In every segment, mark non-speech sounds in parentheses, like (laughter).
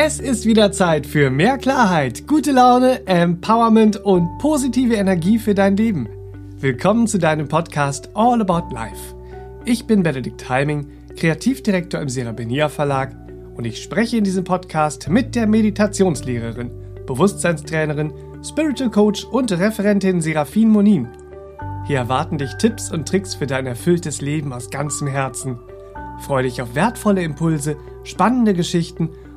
Es ist wieder Zeit für mehr Klarheit, gute Laune, Empowerment und positive Energie für dein Leben. Willkommen zu deinem Podcast All About Life. Ich bin Benedikt Heiming, Kreativdirektor im Serabenia Verlag und ich spreche in diesem Podcast mit der Meditationslehrerin, Bewusstseinstrainerin, Spiritual Coach und Referentin Serafin Monin. Hier erwarten dich Tipps und Tricks für dein erfülltes Leben aus ganzem Herzen. Freue dich auf wertvolle Impulse, spannende Geschichten und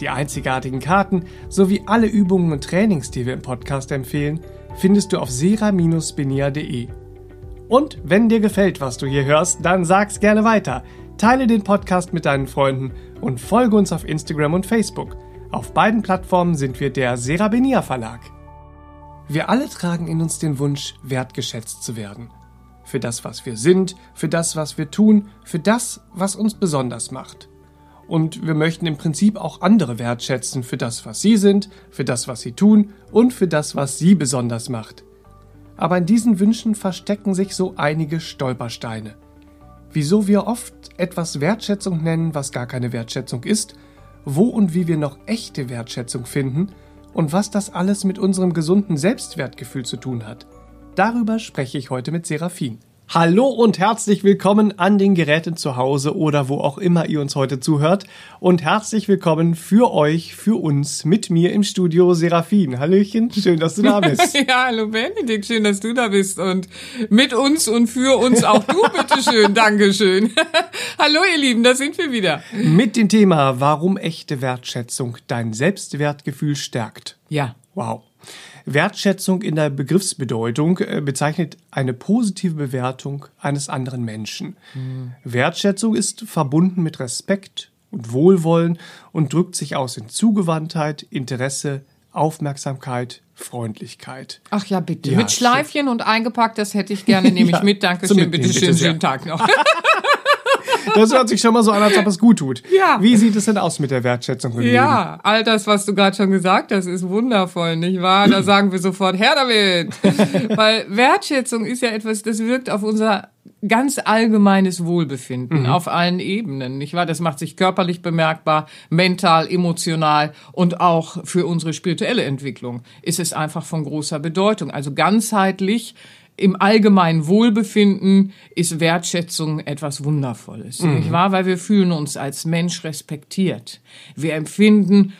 Die einzigartigen Karten sowie alle Übungen und Trainings, die wir im Podcast empfehlen, findest du auf sera-benia.de. Und wenn dir gefällt, was du hier hörst, dann sag's gerne weiter. Teile den Podcast mit deinen Freunden und folge uns auf Instagram und Facebook. Auf beiden Plattformen sind wir der Serabenia Verlag. Wir alle tragen in uns den Wunsch, wertgeschätzt zu werden. Für das, was wir sind, für das, was wir tun, für das, was uns besonders macht. Und wir möchten im Prinzip auch andere wertschätzen für das, was sie sind, für das, was sie tun und für das, was sie besonders macht. Aber in diesen Wünschen verstecken sich so einige Stolpersteine. Wieso wir oft etwas Wertschätzung nennen, was gar keine Wertschätzung ist, wo und wie wir noch echte Wertschätzung finden und was das alles mit unserem gesunden Selbstwertgefühl zu tun hat. Darüber spreche ich heute mit Serafin. Hallo und herzlich willkommen an den Geräten zu Hause oder wo auch immer ihr uns heute zuhört. Und herzlich willkommen für euch, für uns, mit mir im Studio Serafin. Hallöchen, schön, dass du da (laughs) bist. ja, hallo Benedikt, schön, dass du da bist. Und mit uns und für uns auch du, bitteschön. (laughs) Dankeschön. (laughs) hallo ihr Lieben, da sind wir wieder. Mit dem Thema, warum echte Wertschätzung dein Selbstwertgefühl stärkt. Ja. Wow. Wertschätzung in der Begriffsbedeutung äh, bezeichnet eine positive Bewertung eines anderen Menschen. Mhm. Wertschätzung ist verbunden mit Respekt und Wohlwollen und drückt sich aus in Zugewandtheit, Interesse, Aufmerksamkeit, Freundlichkeit. Ach ja, bitte. Ja, mit Schleifchen schön. und eingepackt, das hätte ich gerne, (laughs) nehme ja, ich mit. Dankeschön, bitte schön, schönen Tag noch. (laughs) Das hört sich schon mal so an, als ob es gut tut. Ja. Wie sieht es denn aus mit der Wertschätzung im Ja, all das, was du gerade schon gesagt hast, ist wundervoll, nicht wahr? Da sagen wir sofort, her damit. (laughs) Weil Wertschätzung ist ja etwas, das wirkt auf unser ganz allgemeines Wohlbefinden mhm. auf allen Ebenen, nicht wahr? Das macht sich körperlich bemerkbar, mental, emotional und auch für unsere spirituelle Entwicklung ist es einfach von großer Bedeutung. Also ganzheitlich im allgemeinen Wohlbefinden ist Wertschätzung etwas Wundervolles, mhm. nicht wahr? Weil wir fühlen uns als Mensch respektiert. Wir empfinden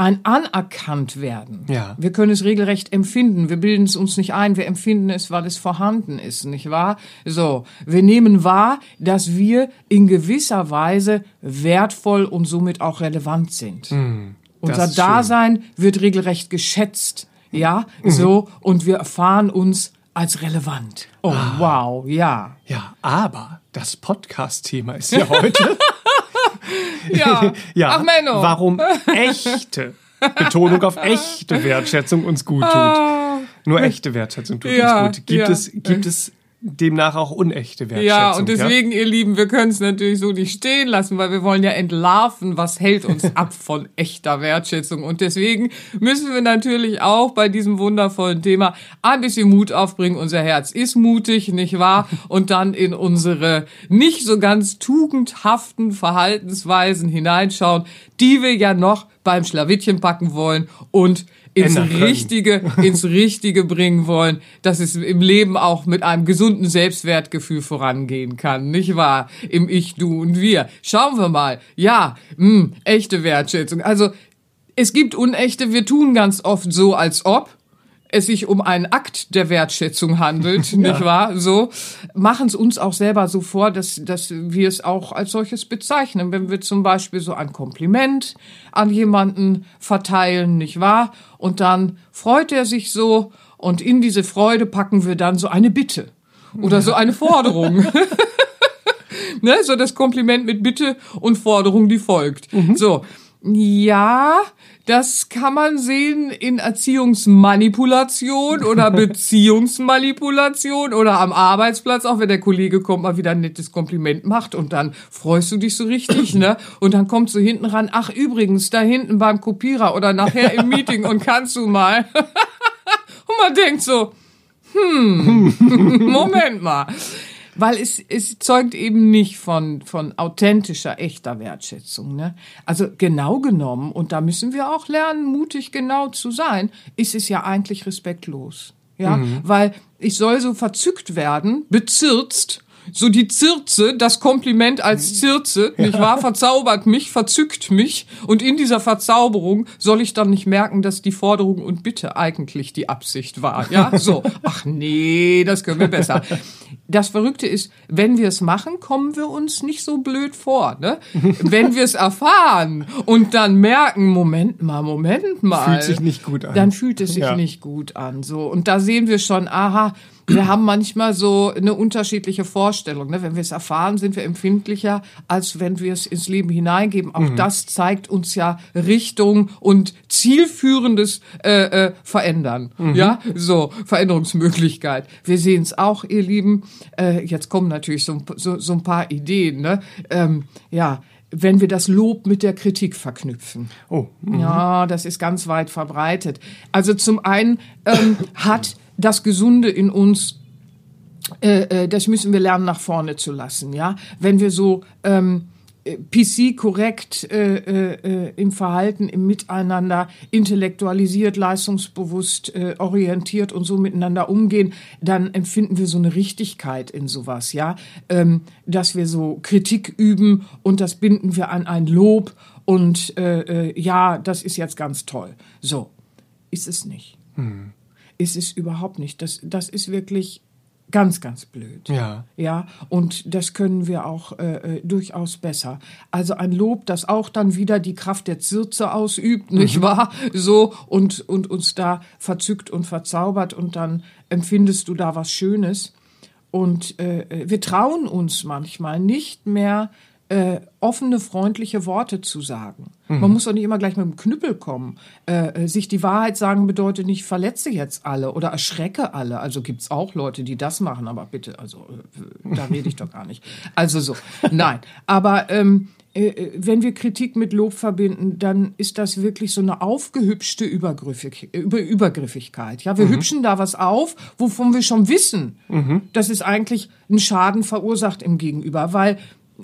ein anerkannt werden. Ja. Wir können es regelrecht empfinden. Wir bilden es uns nicht ein. Wir empfinden es, weil es vorhanden ist, nicht wahr? So. Wir nehmen wahr, dass wir in gewisser Weise wertvoll und somit auch relevant sind. Mhm. Unser Dasein schön. wird regelrecht geschätzt. Ja, mhm. so. Und wir erfahren uns als relevant. Oh, ah. wow, ja. Ja, aber das Podcast-Thema ist ja heute. (laughs) ja. (laughs) ja. Ach, Menno. Warum echte, Betonung auf echte Wertschätzung uns gut tut. Ah. Nur echte Wertschätzung tut ja, uns gut. Gibt ja. es, gibt es demnach auch unechte Wertschätzung. Ja, und deswegen, ja? ihr Lieben, wir können es natürlich so nicht stehen lassen, weil wir wollen ja entlarven, was hält uns (laughs) ab von echter Wertschätzung. Und deswegen müssen wir natürlich auch bei diesem wundervollen Thema ein bisschen Mut aufbringen. Unser Herz ist mutig, nicht wahr? Und dann in unsere nicht so ganz tugendhaften Verhaltensweisen hineinschauen, die wir ja noch beim Schlawittchen packen wollen und ins Richtige, ins Richtige bringen wollen, dass es im Leben auch mit einem gesunden Selbstwertgefühl vorangehen kann, nicht wahr? Im Ich, Du und Wir. Schauen wir mal. Ja, mh, hm, echte Wertschätzung. Also, es gibt unechte, wir tun ganz oft so, als ob es sich um einen Akt der Wertschätzung handelt, (laughs) ja. nicht wahr? So machen es uns auch selber so vor, dass, dass wir es auch als solches bezeichnen. Wenn wir zum Beispiel so ein Kompliment an jemanden verteilen, nicht wahr? Und dann freut er sich so und in diese Freude packen wir dann so eine Bitte oder so eine Forderung. (laughs) (laughs) ne? So das Kompliment mit Bitte und Forderung, die folgt. Mhm. So. Ja, das kann man sehen in Erziehungsmanipulation oder (laughs) Beziehungsmanipulation oder am Arbeitsplatz, auch wenn der Kollege kommt, mal wieder ein nettes Kompliment macht und dann freust du dich so richtig, ne? Und dann kommt so hinten ran, ach übrigens, da hinten beim Kopierer oder nachher im (laughs) Meeting und kannst du mal. (laughs) und man denkt so, hm, Moment mal weil es, es zeugt eben nicht von, von authentischer, echter Wertschätzung. Ne? Also genau genommen, und da müssen wir auch lernen, mutig genau zu sein, ist es ja eigentlich respektlos. Ja, mhm. weil ich soll so verzückt werden, bezirzt, so die Zirze, das Kompliment als Zirze, nicht wahr, verzaubert mich, verzückt mich und in dieser Verzauberung soll ich dann nicht merken, dass die Forderung und Bitte eigentlich die Absicht war, ja, (laughs) so, ach nee, das können wir besser. Das Verrückte ist, wenn wir es machen, kommen wir uns nicht so blöd vor, ne? Wenn wir es erfahren und dann merken, Moment mal, Moment mal. Fühlt sich nicht gut an. Dann fühlt es sich ja. nicht gut an, so. Und da sehen wir schon, aha, wir haben manchmal so eine unterschiedliche Vorstellung. Ne? Wenn wir es erfahren, sind wir empfindlicher, als wenn wir es ins Leben hineingeben. Auch mhm. das zeigt uns ja Richtung und zielführendes äh, äh, Verändern. Mhm. Ja, so Veränderungsmöglichkeit. Wir sehen es auch, ihr Lieben. Äh, jetzt kommen natürlich so, so, so ein paar Ideen. Ne? Ähm, ja, wenn wir das Lob mit der Kritik verknüpfen. Oh. Mhm. Ja, das ist ganz weit verbreitet. Also zum einen ähm, hat das Gesunde in uns äh, äh, das müssen wir lernen, nach vorne zu lassen. Ja, wenn wir so ähm, PC korrekt äh, äh, im Verhalten, im Miteinander, intellektualisiert, leistungsbewusst, äh, orientiert und so miteinander umgehen, dann empfinden wir so eine Richtigkeit in sowas, ja, ähm, dass wir so Kritik üben und das binden wir an ein Lob und äh, äh, ja, das ist jetzt ganz toll. So ist es nicht. Hm ist es überhaupt nicht. Das, das ist wirklich ganz, ganz blöd. Ja. Ja, und das können wir auch äh, äh, durchaus besser. Also ein Lob, das auch dann wieder die Kraft der Zirze ausübt, nicht mhm. wahr? So, und, und uns da verzückt und verzaubert und dann empfindest du da was Schönes. Und äh, äh wir trauen uns manchmal nicht mehr äh, offene, freundliche Worte zu sagen. Mhm. Man muss doch nicht immer gleich mit dem Knüppel kommen. Äh, äh, sich die Wahrheit sagen bedeutet nicht, verletze jetzt alle oder erschrecke alle. Also gibt's auch Leute, die das machen, aber bitte, also äh, da rede ich doch gar nicht. Also so, nein. Aber ähm, äh, äh, wenn wir Kritik mit Lob verbinden, dann ist das wirklich so eine aufgehübschte Übergriffig, Über Übergriffigkeit. Ja, wir mhm. hübschen da was auf, wovon wir schon wissen, mhm. dass es eigentlich einen Schaden verursacht im Gegenüber, weil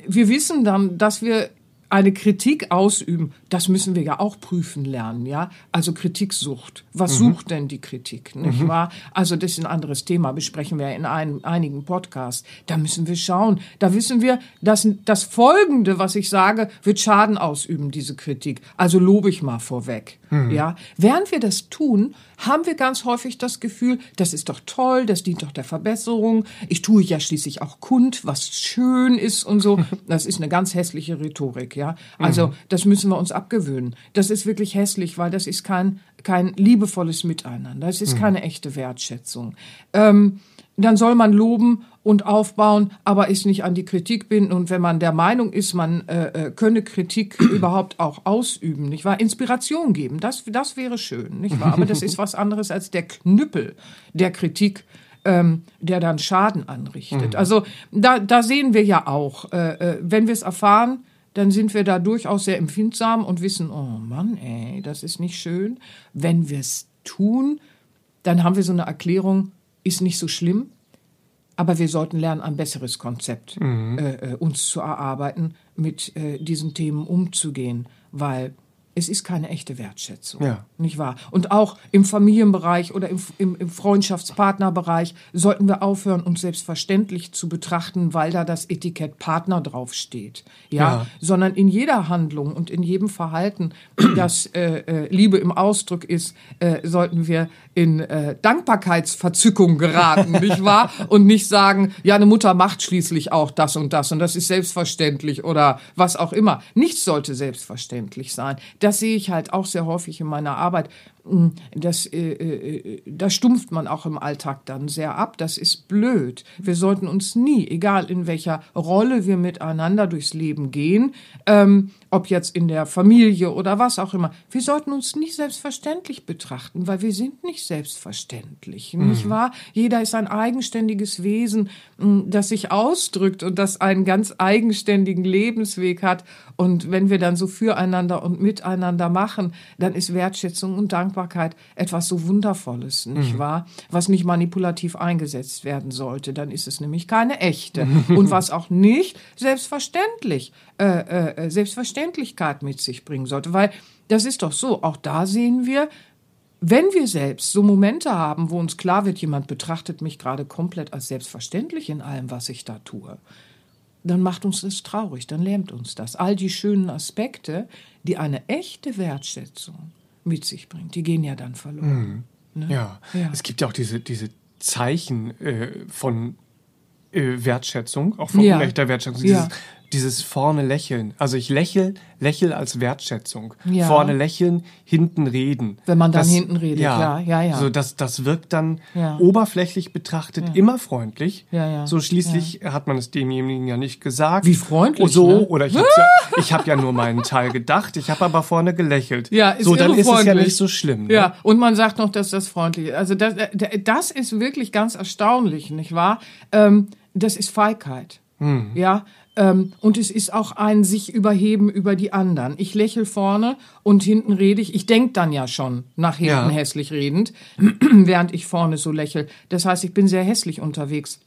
wir wissen dann, dass wir eine Kritik ausüben, das müssen wir ja auch prüfen lernen, ja. Also Kritiksucht. Was mhm. sucht denn die Kritik, nicht mhm. wahr? Also das ist ein anderes Thema, besprechen wir in ein, einigen Podcasts. Da müssen wir schauen. Da wissen wir, dass das Folgende, was ich sage, wird Schaden ausüben, diese Kritik. Also lobe ich mal vorweg, mhm. ja. Während wir das tun, haben wir ganz häufig das Gefühl, das ist doch toll, das dient doch der Verbesserung. Ich tue ja schließlich auch kund, was schön ist und so. (laughs) Das ist eine ganz hässliche Rhetorik, ja. Also, mhm. das müssen wir uns abgewöhnen. Das ist wirklich hässlich, weil das ist kein, kein liebevolles Miteinander. Das ist mhm. keine echte Wertschätzung. Ähm, dann soll man loben und aufbauen, aber ist nicht an die Kritik binden. Und wenn man der Meinung ist, man äh, äh könne Kritik (clears throat) überhaupt auch ausüben, nicht wahr? Inspiration geben, das, das wäre schön, nicht wahr? Aber das ist was anderes als der Knüppel der Kritik, ähm, der dann Schaden anrichtet. Mhm. Also da, da sehen wir ja auch, äh, äh, wenn wir es erfahren, dann sind wir da durchaus sehr empfindsam und wissen, oh Mann, ey, das ist nicht schön. Wenn wir es tun, dann haben wir so eine Erklärung, ist nicht so schlimm, aber wir sollten lernen, ein besseres Konzept mhm. äh, äh, uns zu erarbeiten, mit äh, diesen Themen umzugehen, weil es ist keine echte Wertschätzung. Ja. Nicht wahr? Und auch im Familienbereich oder im, im, im, Freundschaftspartnerbereich sollten wir aufhören, uns selbstverständlich zu betrachten, weil da das Etikett Partner draufsteht. Ja? ja. Sondern in jeder Handlung und in jedem Verhalten, (clears throat) das äh, äh, Liebe im Ausdruck ist, äh, sollten wir in äh, Dankbarkeitsverzückung geraten, (laughs) nicht wahr? Und nicht sagen, ja, eine Mutter macht schließlich auch das und das und das ist selbstverständlich oder was auch immer. Nichts sollte selbstverständlich sein das sehe ich halt auch sehr häufig in meiner Arbeit. Das, äh, äh, da stumpft man auch im Alltag dann sehr ab. Das ist blöd. Wir sollten uns nie, egal in welcher Rolle wir miteinander durchs Leben gehen, ähm, ob jetzt in der Familie oder was auch immer, wir sollten uns nicht selbstverständlich betrachten, weil wir sind nicht selbstverständlich, mhm. nicht wahr? Jeder ist ein eigenständiges Wesen, das sich ausdrückt und das einen ganz eigenständigen Lebensweg hat. Und wenn wir dann so füreinander und miteinander machen, dann ist Wertschätzung und Dankbarkeit etwas so Wundervolles, nicht mhm. wahr? Was nicht manipulativ eingesetzt werden sollte, dann ist es nämlich keine echte. (laughs) und was auch nicht selbstverständlich, äh, äh, Selbstverständlichkeit mit sich bringen sollte. Weil das ist doch so, auch da sehen wir, wenn wir selbst so Momente haben, wo uns klar wird, jemand betrachtet mich gerade komplett als selbstverständlich in allem, was ich da tue, dann macht uns das traurig, dann lähmt uns das. All die schönen Aspekte, die eine echte Wertschätzung mit sich bringt, die gehen ja dann verloren. Mhm. Ne? Ja. ja. es gibt ja auch diese, diese Zeichen äh, von äh, Wertschätzung, auch von ja. unechter Wertschätzung. Dieses, ja dieses vorne lächeln. Also ich lächel, lächel als Wertschätzung. Ja. Vorne lächeln, hinten reden. Wenn man dann das, hinten redet, ja, klar, ja, ja. So, das, das wirkt dann ja. oberflächlich betrachtet ja. immer freundlich. Ja, ja. So schließlich hat man es demjenigen ja nicht gesagt. Wie freundlich. So, ne? oder ich, hab's ja, ich habe ja nur meinen Teil gedacht, ich habe aber vorne gelächelt. Ja, ist so, dann ist es ja nicht so schlimm. Ne? Ja, und man sagt noch, dass das freundlich ist. Also das, äh, das ist wirklich ganz erstaunlich, nicht wahr? Ähm, das ist Feigheit. Hm. Ja, und es ist auch ein sich überheben über die anderen. Ich lächel vorne und hinten rede ich. Ich denk dann ja schon nach hinten ja. hässlich redend, (clears throat) während ich vorne so lächel. Das heißt, ich bin sehr hässlich unterwegs.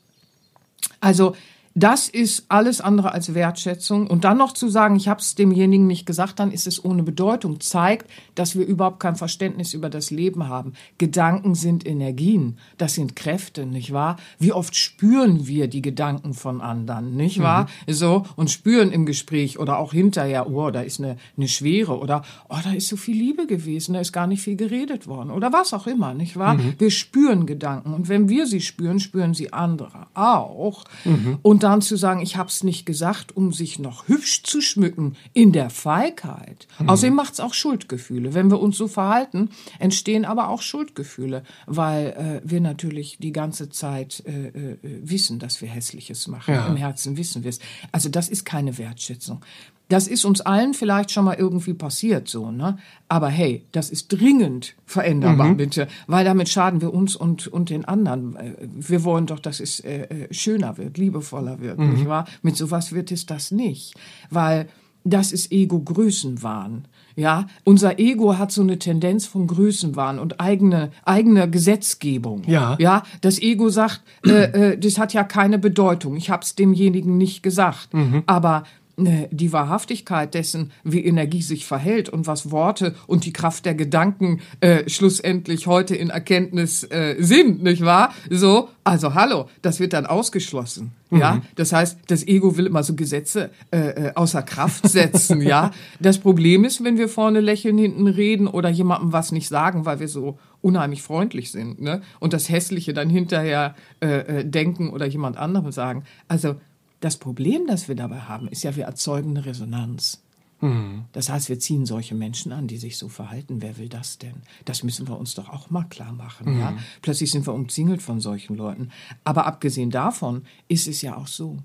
Also das ist alles andere als Wertschätzung. Und dann noch zu sagen, ich habe es demjenigen nicht gesagt, dann ist es ohne Bedeutung. Zeigt, dass wir überhaupt kein Verständnis über das Leben haben. Gedanken sind Energien, das sind Kräfte, nicht wahr? Wie oft spüren wir die Gedanken von anderen, nicht wahr? Mhm. So und spüren im Gespräch oder auch hinterher, oh, da ist eine, eine Schwere oder oh, da ist so viel Liebe gewesen, da ist gar nicht viel geredet worden oder was auch immer, nicht wahr? Mhm. Wir spüren Gedanken und wenn wir sie spüren, spüren sie andere auch. Mhm. Und dann zu sagen, ich habe es nicht gesagt, um sich noch hübsch zu schmücken in der Feigheit. Mhm. Außerdem macht es auch Schuldgefühle. Wenn wir uns so verhalten, entstehen aber auch Schuldgefühle, weil äh, wir natürlich die ganze Zeit äh, äh, wissen, dass wir Hässliches machen. Ja. Im Herzen wissen wir es. Also das ist keine Wertschätzung. Das ist uns allen vielleicht schon mal irgendwie passiert, so, ne? Aber hey, das ist dringend veränderbar, mhm. bitte, weil damit schaden wir uns und, und den anderen. Wir wollen doch, dass es äh, äh schöner wird, liebevoller wird, mhm. nicht wahr? Mit sowas wird es das nicht, weil das ist Ego-Größenwahn. Ja, unser Ego hat so eine Tendenz von Größenwahn und eigene eigene Gesetzgebung. Ja, ja, das Ego sagt, äh, äh, das hat ja keine Bedeutung. Ich habe es demjenigen nicht gesagt, mhm. aber die Wahrhaftigkeit dessen, wie Energie sich verhält und was Worte und die Kraft der Gedanken äh, schlussendlich heute in Erkenntnis äh, sind, nicht wahr? So, also hallo, das wird dann ausgeschlossen. Mhm. Ja, das heißt, das Ego will immer so Gesetze äh, äh außer Kraft setzen. ja, das Problem ist, wenn wir vorne lächeln, hinten reden oder jemandem was nicht sagen, weil wir so unheimlich freundlich sind, ne? Und das Hässliche dann hinterher äh, äh denken oder jemand anderem sagen. Also das Problem, das wir dabei haben, ist ja, wir erzeugen eine Resonanz. Mhm. Das heißt, wir ziehen solche Menschen an, die sich so verhalten. Wer will das denn? Das müssen wir uns doch auch mal klar machen. Mhm. Ja? Plötzlich sind wir umzingelt von solchen Leuten. Aber abgesehen davon ist es ja auch so,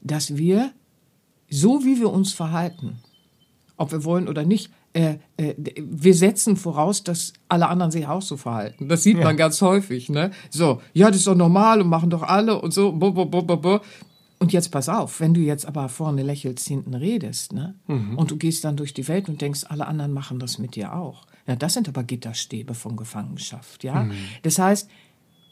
dass wir, so wie wir uns verhalten, ob wir wollen oder nicht, äh, äh, wir setzen voraus, dass alle anderen sich auch so verhalten. Das sieht ja. man ganz häufig. Ne? So, ja, das ist doch normal und machen doch alle und so. Bo, bo, bo, bo, bo. Und jetzt pass auf, wenn du jetzt aber vorne lächelst, hinten redest, ne? Mhm. Und du gehst dann durch die Welt und denkst, alle anderen machen das mit dir auch. Ja, das sind aber Gitterstäbe von Gefangenschaft, ja? Mhm. Das heißt,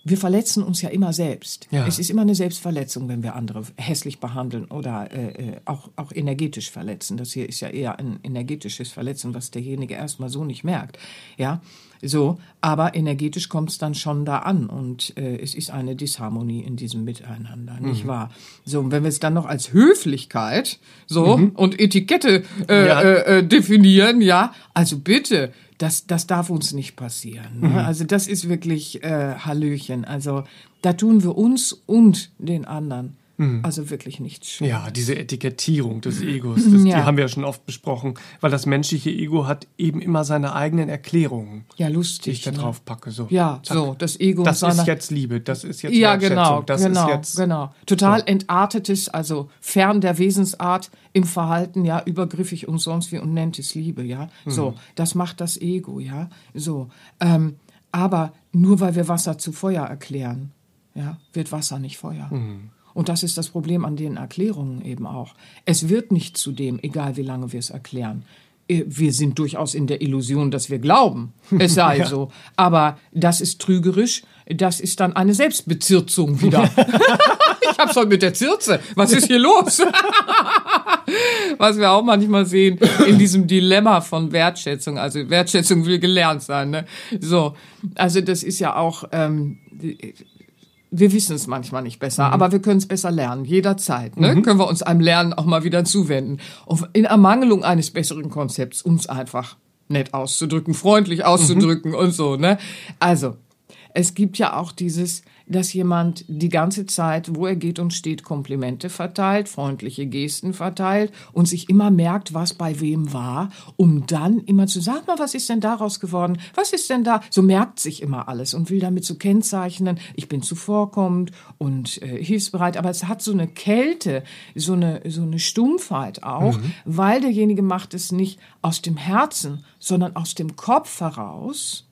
wir verletzen uns ja immer selbst. Ja. Es ist immer eine Selbstverletzung, wenn wir andere hässlich behandeln oder äh, äh, auch, auch energetisch verletzen. Das hier ist ja eher ein energetisches Verletzen, was derjenige erstmal so nicht merkt. Ja, so, aber energetisch kommt es dann schon da an und äh, es ist eine Disharmonie in diesem Miteinander, mhm. nicht wahr? So, und wenn wir es dann noch als Höflichkeit so mhm. und Etikette äh, ja. äh, äh definieren, ja, also bitte, das, das darf uns nicht passieren. Ne? Mhm. Also das ist wirklich äh, Hallöchen. Also da tun wir uns und den anderen Also wirklich nichts Schönes. Ja, diese Etikettierung des Egos, das, die Ja. haben wir ja schon oft besprochen, weil das menschliche Ego hat eben immer seine eigenen Erklärungen, Ja, die lustig. ich da ne? drauf packe. So, Ja, zack. so, das Ego Das ist jetzt Liebe, das ist jetzt Ja, genau, das genau, ist jetzt genau. Total entartetes, also fern der Wesensart im Verhalten, ja, übergriffig und sonst wie und nennt es Liebe, ja. Mhm. So, das macht das Ego, ja. So, ähm, aber nur weil wir Wasser zu Feuer erklären, ja, wird Wasser nicht Feuer. Mhm. Und das ist das Problem an den Erklärungen eben auch. Es wird nicht zu dem, egal wie lange wir es erklären. Äh, Wir sind durchaus in der Illusion, dass wir glauben, es sei (laughs) so. Aber das ist trügerisch. Das ist dann eine Selbstbezirzung wieder. (laughs) ich hab's heute mit der Zirze. Was ist hier los? (laughs) Was wir auch manchmal sehen in diesem Dilemma von Wertschätzung. Also Wertschätzung will gelernt sein. Ne? So, also das ist ja auch. Ähm, wir wissen es manchmal nicht besser, aber wir können es besser lernen, jederzeit. Ne? Können wir uns einem Lernen auch mal wieder zuwenden. Und in Ermangelung eines besseren Konzepts, uns einfach nett auszudrücken, freundlich auszudrücken und so. Ne? Also, es gibt ja auch dieses, dass jemand die ganze Zeit, wo er geht und steht, Komplimente verteilt, freundliche Gesten verteilt und sich immer merkt, was bei wem war, um dann immer zu sagen, mal, was ist denn daraus geworden? Was ist denn da? So merkt sich immer alles und will damit so kennzeichnen, ich bin zuvorkommend und äh, hilfsbereit, aber es hat so eine Kälte, so eine, so eine Stumpfheit auch, weil derjenige macht es nicht aus dem Herzen, sondern aus dem Kopf heraus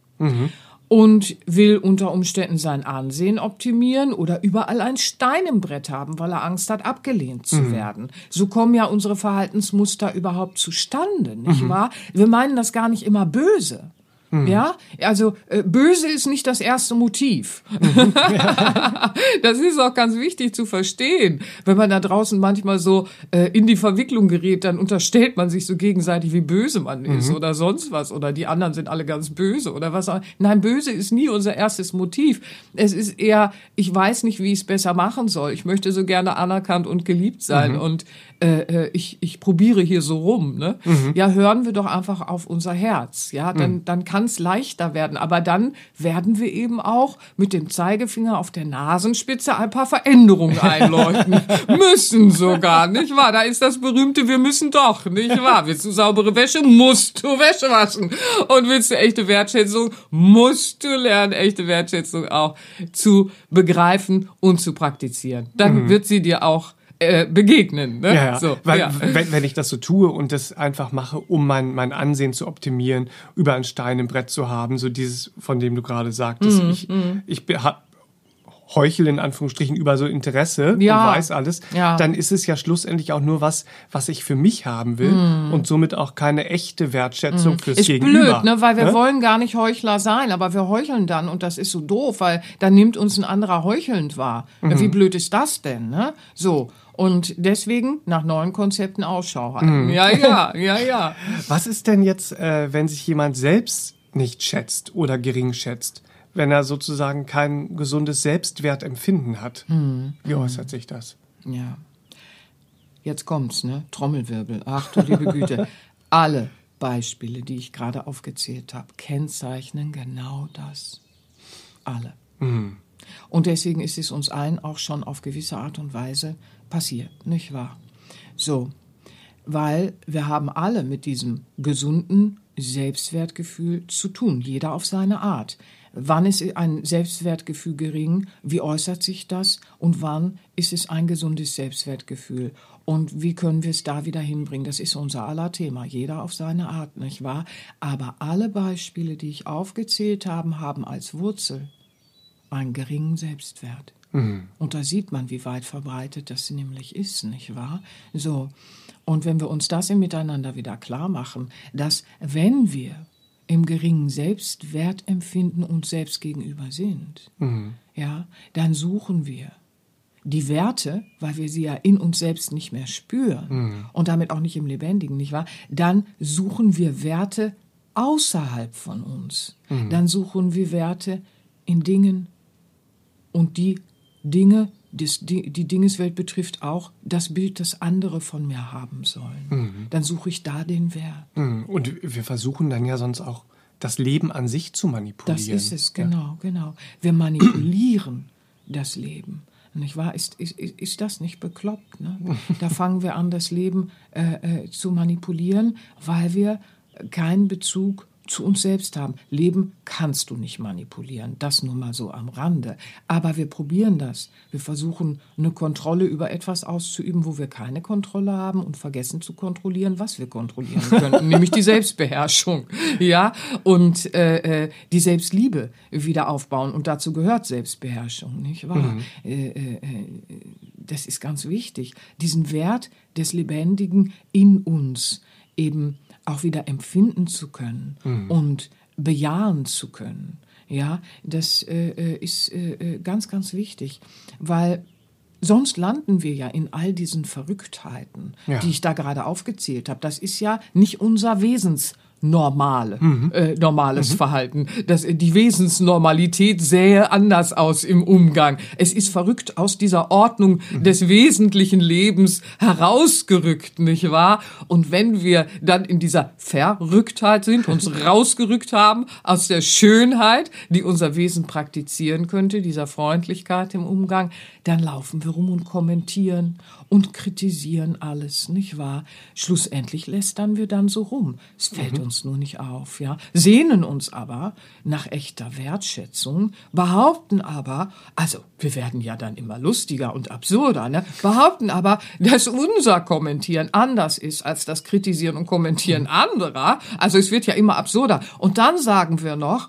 und will unter Umständen sein Ansehen optimieren oder überall ein Stein im Brett haben, weil er Angst hat, abgelehnt zu werden. So kommen ja unsere Verhaltensmuster überhaupt zustande, nicht wahr? Wir meinen das gar nicht immer böse. Ja, also äh, böse ist nicht das erste Motiv. (laughs) das ist auch ganz wichtig zu verstehen. Wenn man da draußen manchmal so äh, in die Verwicklung gerät, dann unterstellt man sich so gegenseitig, wie böse man ist oder sonst was. Oder die anderen sind alle ganz böse oder was auch. Nein, böse ist nie unser erstes Motiv. Es ist eher, ich weiß nicht, wie ich es besser machen soll. Ich möchte so gerne anerkannt und geliebt sein und äh, äh, ich, ich probiere hier so rum. Ne? Ja, hören wir doch einfach auf unser Herz. Ja, dann, dann kann es leichter werden. Aber dann werden wir eben auch mit dem Zeigefinger auf der Nasenspitze ein paar Veränderungen einläuten. (laughs) müssen sogar, nicht wahr? Da ist das berühmte, wir müssen doch, nicht wahr? Willst du saubere Wäsche, musst du Wäsche waschen. Und willst du echte Wertschätzung, musst du lernen, echte Wertschätzung auch zu begreifen und zu praktizieren. Dann wird sie dir auch äh, begegnen. Ne? Ja. So, Weil, ja. Wenn, wenn ich das so tue und das einfach mache, um mein, mein Ansehen zu optimieren, über ein Stein im Brett zu haben, so dieses, von dem du gerade sagtest, Mhm, ich, ich be- ha, heuchel in Anführungsstrichen über so Interesse Ja. und weiß alles, Ja. dann ist es ja schlussendlich auch nur was, was ich für mich haben will und somit auch keine echte Wertschätzung fürs Mhm. Ist Gegenüber. blöd, ne? weil wir ne? wollen gar nicht Heuchler sein, aber wir heucheln dann und das ist so doof, weil dann nimmt uns ein anderer heuchelnd wahr. Ja, Wie blöd ist das denn? Ne? So. Und deswegen nach neuen Konzepten Ausschau halten. Ja, ja, (laughs) ja, ja. Was ist denn jetzt, äh, wenn sich jemand selbst nicht schätzt oder gering schätzt? Wenn er sozusagen kein gesundes Selbstwertempfinden hat. Hm. Wie äußert sich das? Ja. Jetzt kommt's, ne? Trommelwirbel. Ach du liebe Güte. (laughs) Alle Beispiele, die ich gerade aufgezählt habe, kennzeichnen genau das. Alle. Und deswegen ist es uns allen auch schon auf gewisse Art und Weise passiert, nicht wahr? So, weil wir haben alle mit diesem gesunden Selbstwertgefühl zu tun, jeder auf seine Art. Wann ist ein Selbstwertgefühl gering? Wie äußert sich das? Und wann ist es ein gesundes Selbstwertgefühl? Und wie können wir es da wieder hinbringen? Das ist unser aller Thema, jeder auf seine Art, nicht wahr? Aber alle Beispiele, die ich aufgezählt habe, haben als Wurzel einen geringen Selbstwert. Und da sieht man, wie weit verbreitet das nämlich ist, nicht wahr? So. Und wenn wir uns das im Miteinander wieder klar machen, dass wenn wir im geringen Selbstwertempfinden uns selbst gegenüber sind, ja, dann suchen wir die Werte, weil wir sie ja in uns selbst nicht mehr spüren und damit auch nicht im Lebendigen, nicht wahr? Dann suchen wir Werte außerhalb von uns. Dann suchen wir Werte in Dingen und die Dinge, die, die Dingeswelt betrifft auch das Bild, das andere von mir haben sollen. Dann suche ich da den Wert. Hm, Und wir versuchen dann ja sonst auch das Leben an sich zu manipulieren. Das ist es, genau, genau. Wir manipulieren (clears throat) das Leben. Nicht wahr? Ist, ist, ist das nicht bekloppt? Ne? (laughs) Da fangen wir an, das Leben äh, äh, zu manipulieren, weil wir keinen Bezug zu uns selbst haben. Leben kannst du nicht manipulieren, das nur mal so am Rande. Aber wir probieren das. Wir versuchen eine Kontrolle über etwas auszuüben, wo wir keine Kontrolle haben und vergessen zu kontrollieren, was wir kontrollieren könnten, (laughs) nämlich die Selbstbeherrschung, ja, und äh, äh, die Selbstliebe wieder aufbauen. Und dazu gehört Selbstbeherrschung, nicht wahr? Mhm. Äh, äh, äh das ist ganz wichtig, diesen Wert des Lebendigen in uns eben auch wieder empfinden zu können mhm. und bejahen zu können. Ja, das äh, äh ist äh, äh, ganz, ganz wichtig, weil sonst landen wir ja in all diesen Verrücktheiten, ja. die ich da gerade aufgezählt habe. Das ist ja nicht unser Wesens normale, mhm. äh, normales mhm. Verhalten. Das, die Wesensnormalität sähe anders aus im Umgang. Es ist verrückt aus dieser Ordnung mhm. des wesentlichen Lebens herausgerückt, nicht wahr? Und wenn wir dann in dieser Verrücktheit sind, uns (laughs) rausgerückt haben aus der Schönheit, die unser Wesen praktizieren könnte, dieser Freundlichkeit im Umgang, dann laufen wir rum und kommentieren und kritisieren alles, nicht wahr? Schlussendlich lästern wir dann so rum. Es fällt mhm. uns nur nicht auf, ja? Sehnen uns aber nach echter Wertschätzung, behaupten aber, also wir werden ja dann immer lustiger und absurder, ne? Behaupten aber, dass unser Kommentieren anders ist als das Kritisieren und Kommentieren mhm. anderer. Also es wird ja immer absurder. Und dann sagen wir noch,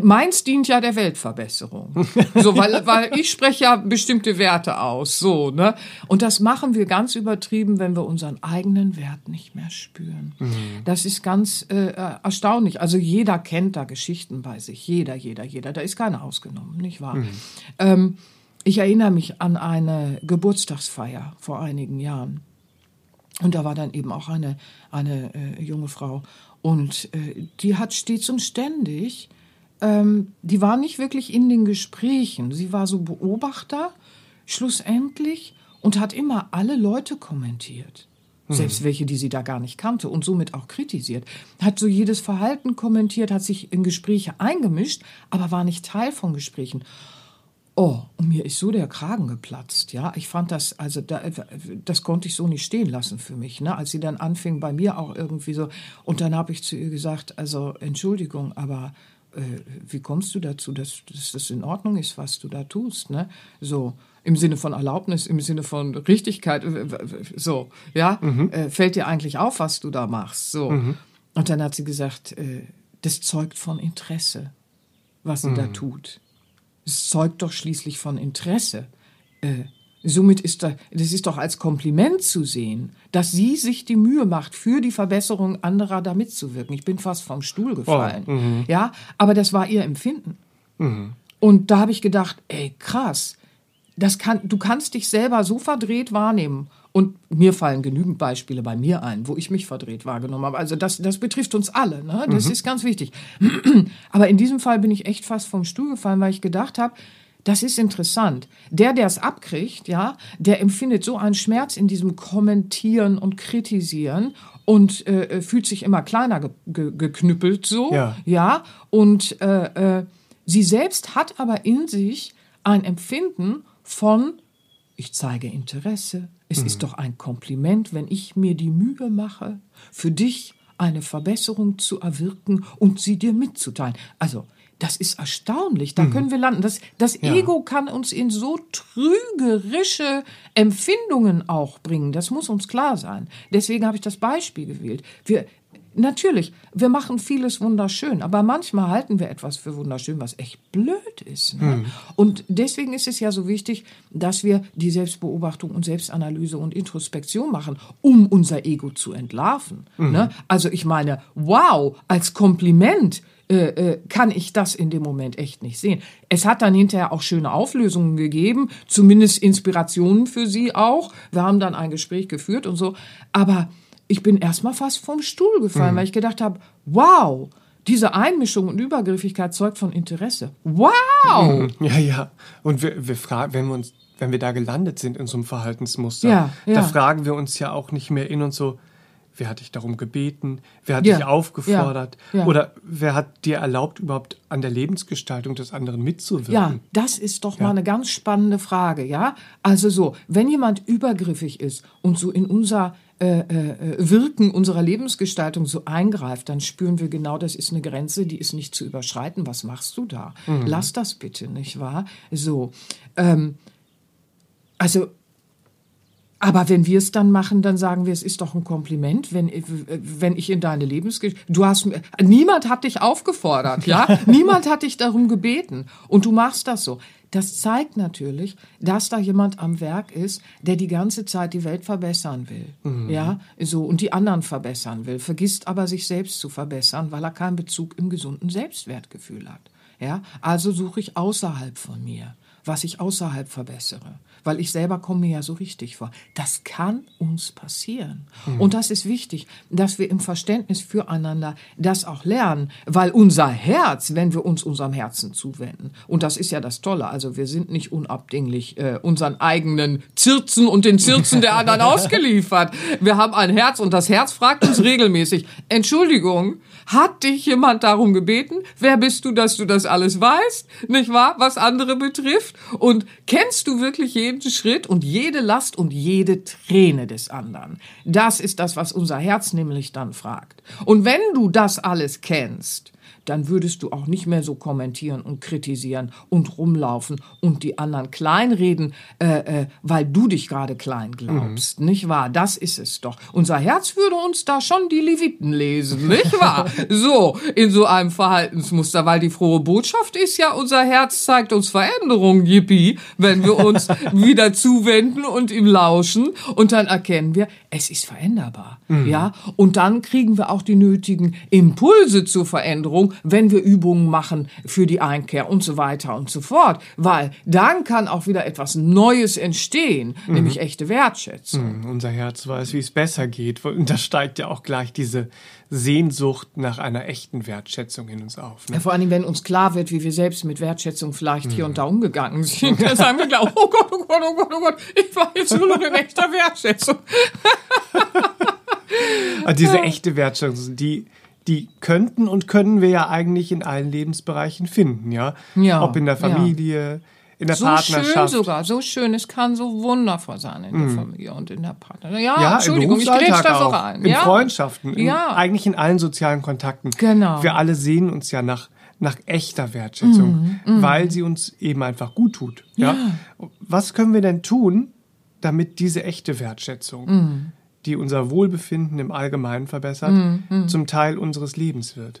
Meins dient ja der Weltverbesserung. (laughs) So, weil, weil ich spreche ja bestimmte Werte aus, so, ne? Und das machen wir ganz übertrieben, wenn wir unseren eigenen Wert nicht mehr spüren. Mhm. Das ist ganz äh, erstaunlich. Also jeder kennt da Geschichten bei sich. Jeder, jeder, jeder. Da ist keiner ausgenommen, nicht wahr? Mhm. Ähm, ich erinnere mich an eine Geburtstagsfeier vor einigen Jahren. Und da war dann eben auch eine, eine äh, junge Frau. Und äh, die hat stets und ständig ähm, die war nicht wirklich in den Gesprächen. Sie war so Beobachter, schlussendlich, und hat immer alle Leute kommentiert. Selbst welche, die sie da gar nicht kannte und somit auch kritisiert. Hat so jedes Verhalten kommentiert, hat sich in Gespräche eingemischt, aber war nicht Teil von Gesprächen. Oh, und mir ist so der Kragen geplatzt, ja. Ich fand das, also da, das konnte ich so nicht stehen lassen für mich, ne. Als sie dann anfing, bei mir auch irgendwie so, und dann habe ich zu ihr gesagt, also Entschuldigung, aber äh, wie kommst du dazu, dass, dass das in Ordnung ist, was du da tust, ne? So im Sinne von Erlaubnis, im Sinne von Richtigkeit, so, ja, mhm. äh, fällt dir eigentlich auf, was du da machst, so. Mhm. Und dann hat sie gesagt, äh, das zeugt von Interesse, was sie mhm. da tut. Es zeugt doch schließlich von Interesse. Äh, Somit ist da, das ist doch als Kompliment zu sehen, dass sie sich die Mühe macht, für die Verbesserung anderer da mitzuwirken. Ich bin fast vom Stuhl gefallen. Oh, mhm. ja, aber das war ihr Empfinden. Mhm. Und da habe ich gedacht, ey, krass, das kann, du kannst dich selber so verdreht wahrnehmen. Und mir fallen genügend Beispiele bei mir ein, wo ich mich verdreht wahrgenommen habe. Also das, das betrifft uns alle. Ne? Das mhm. ist ganz wichtig. (clears throat) Aber in diesem Fall bin ich echt fast vom Stuhl gefallen, weil ich gedacht habe, das ist interessant. Der, der es abkriegt, ja, der empfindet so einen Schmerz in diesem Kommentieren und Kritisieren und äh, äh fühlt sich immer kleiner ge ge geknüppelt so, ja, ja und äh, äh, sie selbst hat aber in sich ein Empfinden von ich zeige Interesse. Es mhm. ist doch ein Kompliment, wenn ich mir die Mühe mache, für dich eine Verbesserung zu erwirken und sie dir mitzuteilen. Also das ist erstaunlich. Da mhm. können wir landen. Das, das ja. Ego kann uns in so trügerische Empfindungen auch bringen. Das muss uns klar sein. Deswegen habe ich das Beispiel gewählt. Wir, natürlich, wir machen vieles wunderschön, aber manchmal halten wir etwas für wunderschön, was echt blöd ist. Ne? Mhm. Und deswegen ist es ja so wichtig, dass wir die Selbstbeobachtung und Selbstanalyse und Introspektion machen, um unser Ego zu entlarven. Mhm. Ne? Also ich meine, wow, als Kompliment äh, äh, kann ich das in dem Moment echt nicht sehen. Es hat dann hinterher auch schöne Auflösungen gegeben, zumindest Inspirationen für sie auch. Wir haben dann ein Gespräch geführt und so. Aber ich bin erstmal fast vom Stuhl gefallen, mhm. weil ich gedacht habe, wow, diese Einmischung und Übergriffigkeit zeugt von Interesse. Wow! Mhm. Ja, ja. Und wir, wir fragen, wenn wir uns, wenn wir da gelandet sind in so einem Verhaltensmuster, ja, ja. da fragen wir uns ja auch nicht mehr in und so, wer hat dich darum gebeten, wer hat Ja. dich aufgefordert Ja. Ja. oder wer hat dir erlaubt, überhaupt an der Lebensgestaltung des anderen mitzuwirken? Ja, das ist doch mal eine ganz spannende Frage, ja? Also so, wenn jemand übergriffig ist und so in unser äh, äh, Wirken unserer Lebensgestaltung so eingreift, dann spüren wir genau, das ist eine Grenze, die ist nicht zu überschreiten. Was machst du da? Lass das bitte, nicht wahr? So, ähm, also aber wenn wir es dann machen, dann sagen wir, es ist doch ein Kompliment, wenn, wenn ich in deine Lebensgeschichte, du hast, niemand hat dich aufgefordert, ja? (laughs) niemand hat dich darum gebeten. Und du machst das so. Das zeigt natürlich, dass da jemand am Werk ist, der die ganze Zeit die Welt verbessern will, ja? So, und die anderen verbessern will, vergisst aber sich selbst zu verbessern, weil er keinen Bezug im gesunden Selbstwertgefühl hat, ja? Also suche ich außerhalb von mir was ich außerhalb verbessere. Weil ich selber komme mir ja so richtig vor. Das kann uns passieren. Und das ist wichtig, dass wir im Verständnis füreinander das auch lernen. Weil unser Herz, wenn wir uns unserem Herzen zuwenden, und das ist ja das Tolle, also wir sind nicht unabdinglich äh, unseren eigenen Zirzen und den Zirzen der anderen (laughs) ausgeliefert. Wir haben ein Herz und das Herz fragt uns regelmäßig, Entschuldigung, hat dich jemand darum gebeten? Wer bist du, dass du das alles weißt? Nicht wahr? Was andere betrifft? Und kennst du wirklich jeden Schritt und jede Last und jede Träne des anderen? Das ist das, was unser Herz nämlich dann fragt. Und wenn du das alles kennst, dann würdest du auch nicht mehr so kommentieren und kritisieren und rumlaufen und die anderen kleinreden, äh, äh, weil du dich gerade klein glaubst, nicht wahr? Das ist es doch. Unser Herz würde uns da schon die Leviten lesen, nicht wahr? (laughs) so, in so einem Verhaltensmuster, weil die frohe Botschaft ist ja, unser Herz zeigt uns Veränderungen, yippie, wenn wir uns (laughs) wieder zuwenden und ihm lauschen und dann erkennen wir, es ist veränderbar, ja? Und dann kriegen wir auch die nötigen Impulse zur Veränderung, wenn wir Übungen machen für die Einkehr und so weiter und so fort, weil dann kann auch wieder etwas Neues entstehen, nämlich echte Wertschätzung. Unser Herz weiß, wie es besser geht. Und da steigt ja auch gleich diese Sehnsucht nach einer echten Wertschätzung in uns auf. Ja, Ne? vor allem, wenn uns klar wird, wie wir selbst mit Wertschätzung vielleicht hier und da umgegangen sind, dann sagen wir gleich, oh Gott, oh Gott, oh Gott, oh Gott, ich war jetzt nur noch in echter Wertschätzung. Aber (laughs) diese echte Wertschätzung, die, die könnten und können wir ja eigentlich in allen Lebensbereichen finden, ja? Ja, Ob in der ja. Familie, in der So schön Partnerschaft. sogar, so schön. Es kann so wundervoll sein in der Familie und in der Partnerschaft. Ja, Ja, Entschuldigung, ich grätsch da so auch, rein. in ja. Freundschaften, in, Ja. eigentlich in allen sozialen Kontakten. Genau. Wir alle sehen uns ja nach, nach echter Wertschätzung, Mhm, weil sie uns eben einfach gut tut. Ja? Was können wir denn tun, damit diese echte Wertschätzung, Mhm. Die unser Wohlbefinden im Allgemeinen verbessert, Mhm, zum Teil unseres Lebens wird?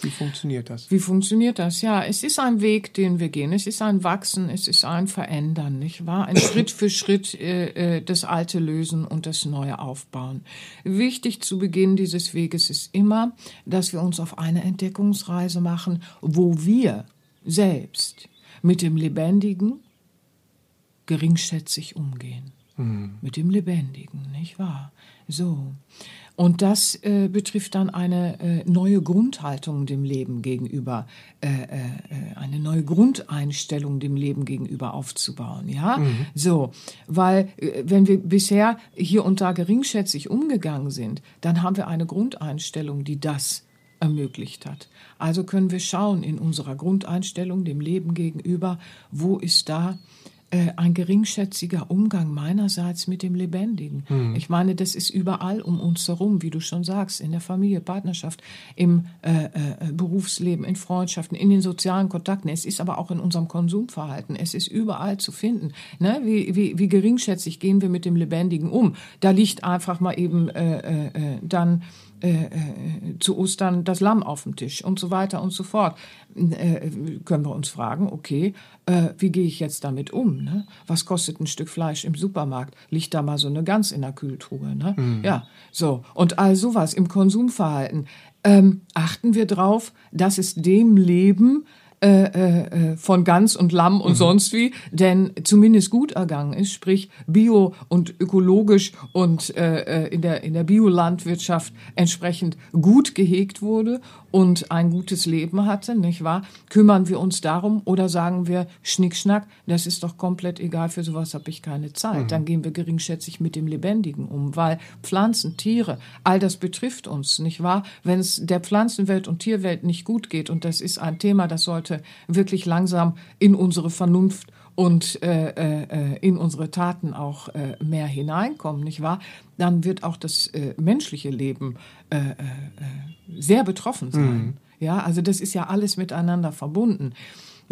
Wie funktioniert das? Wie funktioniert das? Ja, es ist ein Weg, den wir gehen. Es ist ein Wachsen, es ist ein Verändern, nicht wahr? Ein Schritt für Schritt äh, äh, das Alte lösen und das Neue aufbauen. Wichtig zu Beginn dieses Weges ist immer, dass wir uns auf eine Entdeckungsreise machen, wo wir selbst mit dem Lebendigen geringschätzig umgehen. Mit dem Lebendigen, nicht wahr? So. Und das äh, betrifft dann eine äh, neue Grundhaltung dem Leben gegenüber, äh, äh, äh, eine neue Grundeinstellung dem Leben gegenüber aufzubauen, ja? So, weil äh, wenn wir bisher hier und da geringschätzig umgegangen sind, dann haben wir eine Grundeinstellung, die das ermöglicht hat. Also können wir schauen in unserer Grundeinstellung dem Leben gegenüber, wo ist da äh, ein geringschätziger Umgang meinerseits mit dem Lebendigen. Ich meine, das ist überall um uns herum, wie du schon sagst, in der Familie, Partnerschaft, im äh, äh, Berufsleben, in Freundschaften, in den sozialen Kontakten. Es ist aber auch in unserem Konsumverhalten. Es ist überall zu finden. Ne? Wie, wie, wie geringschätzig gehen wir mit dem Lebendigen um? Da liegt einfach mal eben äh, äh, dann äh, äh, zu Ostern das Lamm auf dem Tisch und so weiter und so fort. Äh, können wir uns fragen, okay, äh, wie gehe ich jetzt damit um? Ne? Was kostet ein Stück Fleisch im Supermarkt? Liegt da mal so eine Gans in der Kühltruhe? Ne? Ja, so. Und all sowas im Konsumverhalten. Ähm, achten wir drauf, dass es dem Leben äh, äh, von Gans und Lamm und mhm. sonst wie, denn zumindest gut ergangen ist, sprich bio und ökologisch und äh, äh in der in der Biolandwirtschaft entsprechend gut gehegt wurde und ein gutes Leben hatte, nicht wahr? Kümmern wir uns darum oder sagen wir Schnickschnack, das ist doch komplett egal, für sowas habe ich keine Zeit. Mhm. Dann gehen wir geringschätzig mit dem Lebendigen um, weil Pflanzen, Tiere, all das betrifft uns, nicht wahr? Wenn es der Pflanzenwelt und Tierwelt nicht gut geht und das ist ein Thema, das sollte wirklich langsam in unsere Vernunft und äh, äh, in unsere Taten auch äh, mehr hineinkommen, nicht wahr? Dann wird auch das äh, menschliche Leben äh, äh, sehr betroffen sein. Mhm. Ja, also das ist ja alles miteinander verbunden.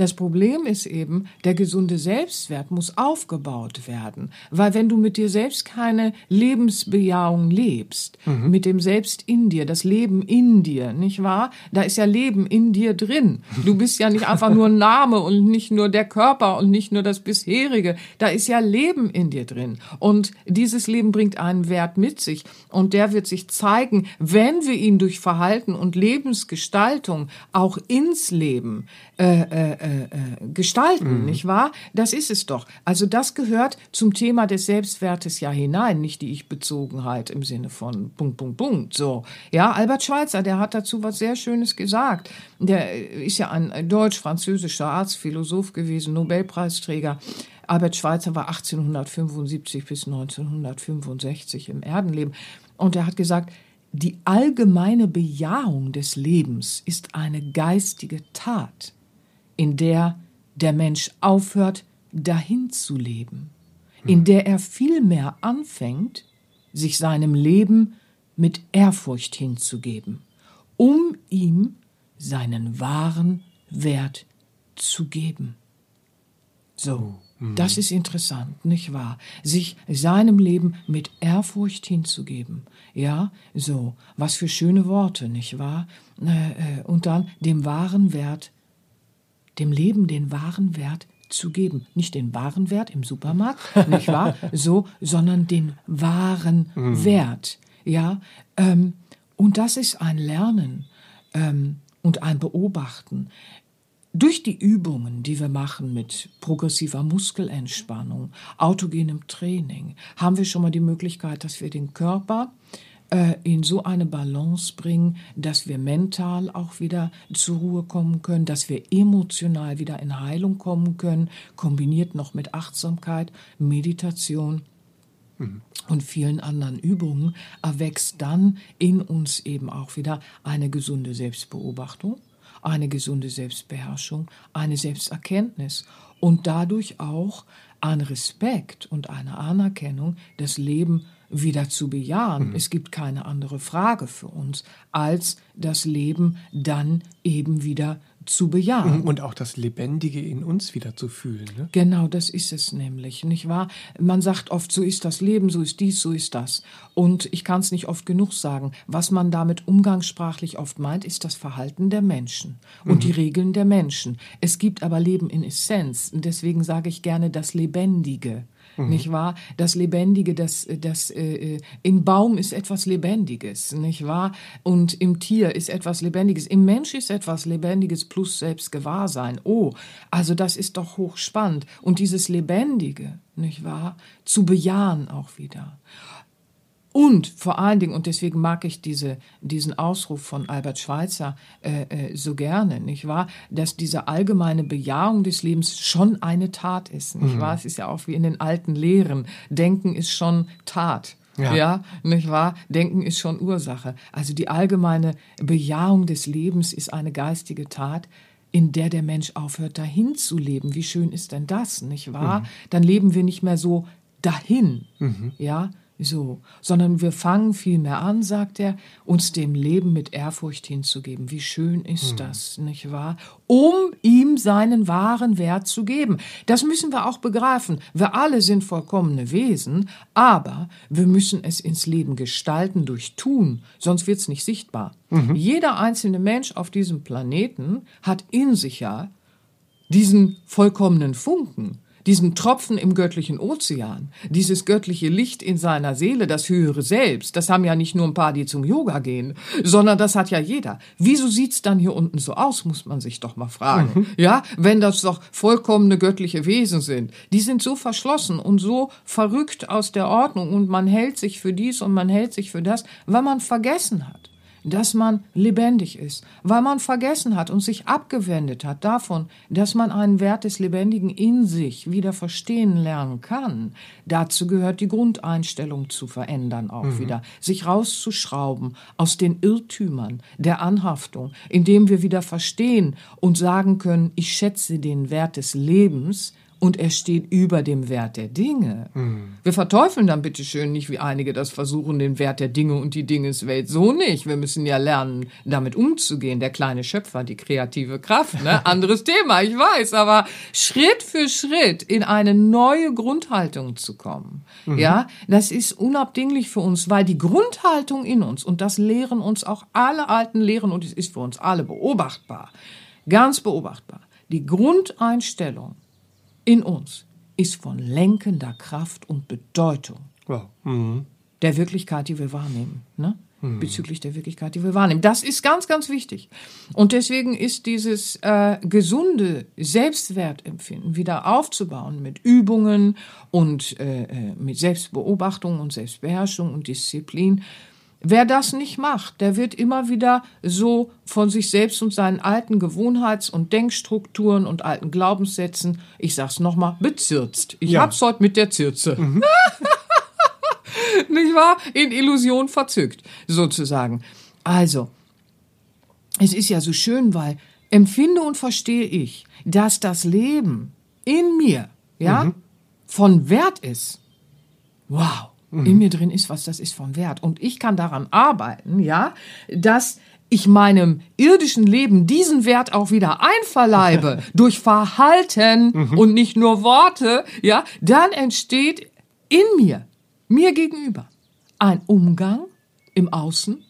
Das Problem ist eben, der gesunde Selbstwert muss aufgebaut werden. Weil wenn du mit dir selbst keine Lebensbejahung lebst, mhm. mit dem Selbst in dir, das Leben in dir, nicht wahr? Da ist ja Leben in dir drin. Du bist ja nicht einfach nur ein Name und nicht nur der Körper und nicht nur das bisherige. Da ist ja Leben in dir drin. Und dieses Leben bringt einen Wert mit sich. Und der wird sich zeigen, wenn wir ihn durch Verhalten und Lebensgestaltung auch ins Leben äh, äh, äh, gestalten, mhm. nicht wahr? Das ist es doch. Also das gehört zum Thema des Selbstwertes ja hinein, nicht die Ich-Bezogenheit im Sinne von Punkt, Punkt, Punkt. So. Ja, Albert Schweitzer, der hat dazu was sehr Schönes gesagt. Der ist ja ein deutsch-französischer Arzt, Philosoph gewesen, Nobelpreisträger. Albert Schweitzer war 1875 bis 1965 im Erdenleben. Und er hat gesagt, die allgemeine Bejahung des Lebens ist eine geistige Tat in der der Mensch aufhört, dahin zu leben, in der er vielmehr anfängt, sich seinem Leben mit Ehrfurcht hinzugeben, um ihm seinen wahren Wert zu geben. So, mhm. das ist interessant, nicht wahr? Sich seinem Leben mit Ehrfurcht hinzugeben. Ja, so, was für schöne Worte, nicht wahr? Äh, äh, und dann dem wahren Wert dem Leben den wahren Wert zu geben. Nicht den wahren Wert im Supermarkt, (laughs) nicht wahr? So, sondern den wahren mhm. Wert. Ja, ähm, und das ist ein Lernen ähm, und ein Beobachten. Durch die Übungen, die wir machen mit progressiver Muskelentspannung, autogenem Training, haben wir schon mal die Möglichkeit, dass wir den Körper äh, in so eine Balance bringen, dass wir mental auch wieder zur Ruhe kommen können, dass wir emotional wieder in Heilung kommen können, kombiniert noch mit Achtsamkeit, Meditation mhm. und vielen anderen Übungen, erwächst dann in uns eben auch wieder eine gesunde Selbstbeobachtung, eine gesunde Selbstbeherrschung, eine Selbsterkenntnis und dadurch auch ein Respekt und eine Anerkennung, das Leben wieder zu bejahen. Mhm. Es gibt keine andere Frage für uns, als das Leben dann eben wieder zu bejahen. Und auch das Lebendige in uns wieder zu fühlen. Ne? Genau, das ist es nämlich, nicht wahr? Man sagt oft, so ist das Leben, so ist dies, so ist das. Und ich kann es nicht oft genug sagen. Was man damit umgangssprachlich oft meint, ist das Verhalten der Menschen und mhm. die Regeln der Menschen. Es gibt aber Leben in Essenz. Und deswegen sage ich gerne das Lebendige mhm. nicht wahr? Das Lebendige, das, das äh, äh, im Baum ist etwas Lebendiges, nicht wahr? Und im Tier ist etwas Lebendiges, im Mensch ist etwas Lebendiges plus Selbstgewahrsein. Oh, also das ist doch hochspannend. Und dieses Lebendige, nicht wahr? Zu bejahen auch wieder. Und vor allen Dingen, und deswegen mag ich diese, diesen Ausruf von Albert Schweitzer äh, äh, so gerne, nicht wahr, dass diese allgemeine Bejahung des Lebens schon eine Tat ist, nicht mhm. wahr? Es ist ja auch wie in den alten Lehren. Denken ist schon Tat. Ja. ja, nicht wahr? Denken ist schon Ursache. Also die allgemeine Bejahung des Lebens ist eine geistige Tat, in der der Mensch aufhört, dahin zu leben. Wie schön ist denn das, nicht wahr? Mhm. Dann leben wir nicht mehr so dahin, mhm. ja, so, sondern wir fangen vielmehr an, sagt er, uns dem Leben mit Ehrfurcht hinzugeben. Wie schön ist hm. das, nicht wahr? Um ihm seinen wahren Wert zu geben. Das müssen wir auch begreifen. Wir alle sind vollkommene Wesen, aber wir müssen es ins Leben gestalten durch Tun, sonst wird es nicht sichtbar. Mhm. Jeder einzelne Mensch auf diesem Planeten hat in sich ja diesen vollkommenen Funken diesen Tropfen im göttlichen Ozean, dieses göttliche Licht in seiner Seele, das höhere Selbst, das haben ja nicht nur ein paar, die zum Yoga gehen, sondern das hat ja jeder. Wieso sieht's dann hier unten so aus, muss man sich doch mal fragen. Mhm. Ja, wenn das doch vollkommene göttliche Wesen sind. Die sind so verschlossen und so verrückt aus der Ordnung und man hält sich für dies und man hält sich für das, weil man vergessen hat dass man lebendig ist, weil man vergessen hat und sich abgewendet hat davon, dass man einen Wert des Lebendigen in sich wieder verstehen lernen kann. Dazu gehört die Grundeinstellung zu verändern auch mhm. wieder, sich rauszuschrauben aus den Irrtümern der Anhaftung, indem wir wieder verstehen und sagen können, ich schätze den Wert des Lebens, und er steht über dem Wert der Dinge. Mhm. Wir verteufeln dann bitteschön nicht, wie einige das versuchen, den Wert der Dinge und die Dingeswelt. So nicht. Wir müssen ja lernen, damit umzugehen. Der kleine Schöpfer, die kreative Kraft, ne? (laughs) Anderes Thema, ich weiß, aber Schritt für Schritt in eine neue Grundhaltung zu kommen. Mhm. Ja, das ist unabdinglich für uns, weil die Grundhaltung in uns, und das lehren uns auch alle alten Lehren, und es ist für uns alle beobachtbar, ganz beobachtbar, die Grundeinstellung in uns ist von lenkender Kraft und Bedeutung wow. mhm. der Wirklichkeit, die wir wahrnehmen. Ne? Mhm. Bezüglich der Wirklichkeit, die wir wahrnehmen. Das ist ganz, ganz wichtig. Und deswegen ist dieses äh, gesunde Selbstwertempfinden wieder aufzubauen mit Übungen und äh, äh mit Selbstbeobachtung und Selbstbeherrschung und Disziplin Wer das nicht macht, der wird immer wieder so von sich selbst und seinen alten Gewohnheits- und Denkstrukturen und alten Glaubenssätzen, ich sag's nochmal, bezirzt. Ich ja. hab's heute mit der Zirze. Mhm. (laughs) nicht wahr? In Illusion verzückt, sozusagen. Also, es ist ja so schön, weil empfinde und verstehe ich, dass das Leben in mir, ja, mhm. von Wert ist. Wow mhm. in mir drin ist, was das ist von Wert. Und ich kann daran arbeiten, ja, dass ich meinem irdischen Leben diesen Wert auch wieder einverleibe (laughs) durch Verhalten mhm. und nicht nur Worte, ja, dann entsteht in mir, mir gegenüber, ein Umgang im Außen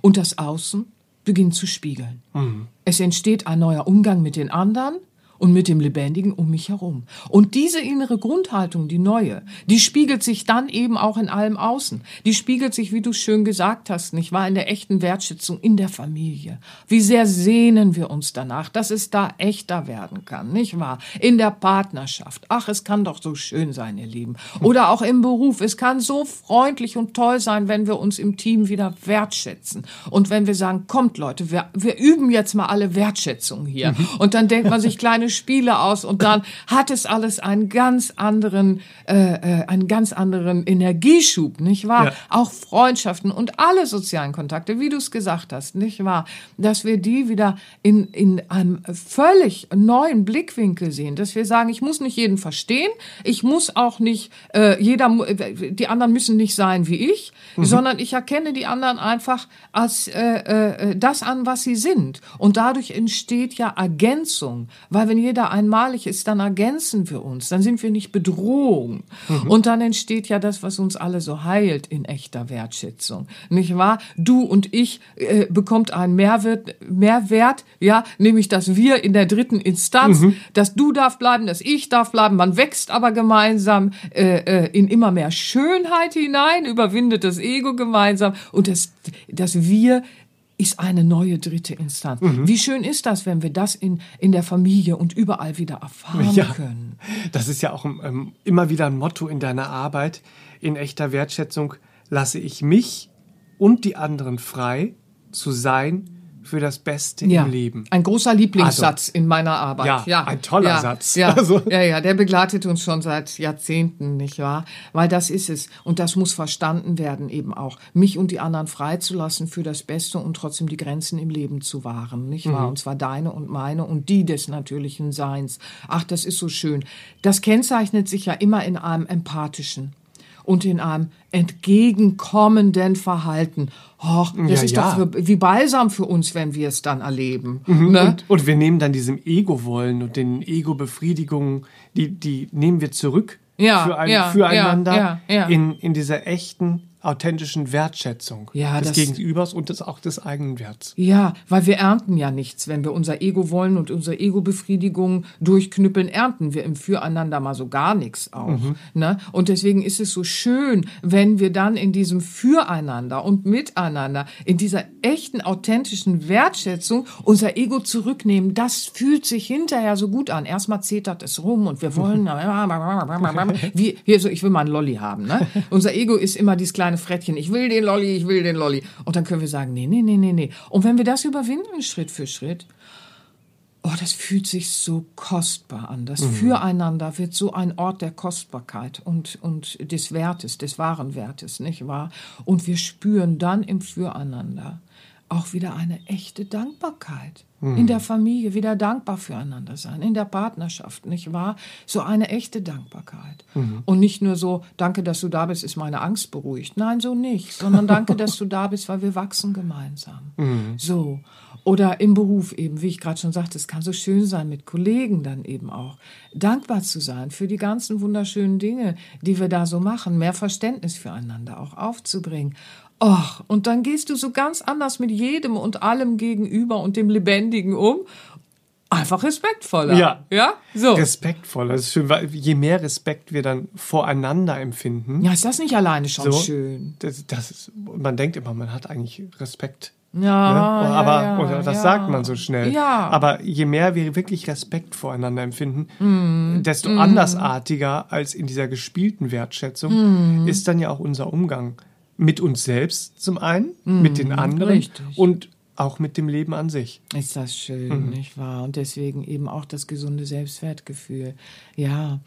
und das Außen beginnt zu spiegeln. Mhm. Es entsteht ein neuer Umgang mit den anderen, und mit dem Lebendigen um mich herum. Und diese innere Grundhaltung, die neue, die spiegelt sich dann eben auch in allem Außen. Die spiegelt sich, wie du schön gesagt hast, nicht wahr, in der echten Wertschätzung in der Familie. Wie sehr sehnen wir uns danach, dass es da echter werden kann, nicht wahr? In der Partnerschaft. Ach, es kann doch so schön sein, ihr Lieben. Oder auch im Beruf. Es kann so freundlich und toll sein, wenn wir uns im Team wieder wertschätzen. Und wenn wir sagen, kommt Leute, wir, wir üben jetzt mal alle Wertschätzung hier. Mhm. Und dann denkt man sich, (laughs) kleine kleine Spiele aus und dann (laughs) hat es alles einen ganz anderen, äh, äh, einen ganz anderen Energieschub, nicht wahr? Ja. Auch Freundschaften und alle sozialen Kontakte, wie du es gesagt hast, nicht wahr? Dass wir die wieder in, in einem völlig neuen Blickwinkel sehen, dass wir sagen, ich muss nicht jeden verstehen, ich muss auch nicht, äh, jeder, die anderen müssen nicht sein wie ich, mhm. sondern ich erkenne die anderen einfach als äh, äh, das an, was sie sind. Und dadurch entsteht ja Ergänzung, weil wir wenn jeder einmalig ist, dann ergänzen wir uns, dann sind wir nicht Bedrohung. Mhm. Und dann entsteht ja das, was uns alle so heilt in echter Wertschätzung. Nicht wahr? Du und ich äh, bekommt einen Mehrwert, Mehrwert, ja, nämlich dass wir in der dritten Instanz, mhm. dass du darf bleiben, dass ich darf bleiben, man wächst aber gemeinsam äh, äh, in immer mehr Schönheit hinein, überwindet das Ego gemeinsam und das, dass wir ist eine neue dritte Instanz. Mhm. Wie schön ist das, wenn wir das in, in der Familie und überall wieder erfahren ja, können? Das ist ja auch ähm, immer wieder ein Motto in deiner Arbeit. In echter Wertschätzung lasse ich mich und die anderen frei zu sein, für das Beste ja. im Leben. Ein großer Lieblingssatz also, in meiner Arbeit. Ja, ja. ein toller ja, Satz. Ja, also. ja, ja, der begleitet uns schon seit Jahrzehnten, nicht wahr? Weil das ist es. Und das muss verstanden werden eben auch. Mich und die anderen freizulassen für das Beste und trotzdem die Grenzen im Leben zu wahren, nicht wahr? Mhm. Und zwar deine und meine und die des natürlichen Seins. Ach, das ist so schön. Das kennzeichnet sich ja immer in einem empathischen und in einem entgegenkommenden Verhalten. Och, das ja, ist ja. doch wie Balsam für uns, wenn wir es dann erleben. Mhm. Ne? Und, und, wir nehmen dann diesem Ego-Wollen und den Ego-Befriedigungen, die, die nehmen wir zurück ja, für ein, ja, füreinander in, in dieser echten authentischen Wertschätzung Ja, des das- Gegenübers und des, auch des eigenen Werts. Ja, weil wir ernten ja nichts. Wenn wir unser Ego wollen und unsere Ego-Befriedigung durchknüppeln, ernten wir im Füreinander mal so gar nichts auch. Ne? Und deswegen ist es so schön, wenn wir dann in diesem Füreinander und Miteinander, in dieser echten, authentischen Wertschätzung unser Ego zurücknehmen. Das fühlt sich hinterher so gut an. Erstmal zetert es rum und wir wollen, (laughs) wie, hier so, ich will mal einen Lolli haben. Ne? (laughs) Unser Ego ist immer dieses kleine Frettchen. Ich will den Lolli, ich will den Lolli. Und dann können wir sagen, nee, nee, nee, nee, nee. Und wenn wir das überwinden, Schritt für Schritt, Oh, das fühlt sich so kostbar an. Das Füreinander wird so ein Ort der Kostbarkeit und, und des Wertes, des wahren Wertes, nicht wahr? Und wir spüren dann im Füreinander auch wieder eine echte Dankbarkeit. In der Familie wieder dankbar füreinander sein, in der Partnerschaft, nicht wahr? So eine echte Dankbarkeit. Und nicht nur so, danke, dass du da bist, ist meine Angst beruhigt. Nein, so nicht, sondern danke, dass du da bist, weil wir wachsen gemeinsam. (laughs) So. Oder im Beruf eben, wie ich gerade schon sagte, es kann so schön sein, mit Kollegen dann eben auch dankbar zu sein für die ganzen wunderschönen Dinge, die wir da so machen, mehr Verständnis füreinander auch aufzubringen. Och, und dann gehst du so ganz anders mit jedem und allem gegenüber und dem Lebendigen um. Einfach respektvoller. Ja. Ja? So. Respektvoll. Das ist schön, weil je mehr Respekt wir dann voreinander empfinden, ja, ist das nicht alleine schon so, schön? Das, das ist, man denkt immer, man hat eigentlich Respekt. Ja, Ne? ja, aber ja, oder das ja. sagt man so schnell. Ja. Aber je mehr wir wirklich Respekt voreinander empfinden, Mhm. desto andersartiger als in dieser gespielten Wertschätzung Mhm. ist dann ja auch unser Umgang mit uns selbst zum einen, mit den anderen Mhm. richtig. und auch mit dem Leben an sich. Ist das schön, nicht wahr? Und deswegen eben auch das gesunde Selbstwertgefühl. Ja,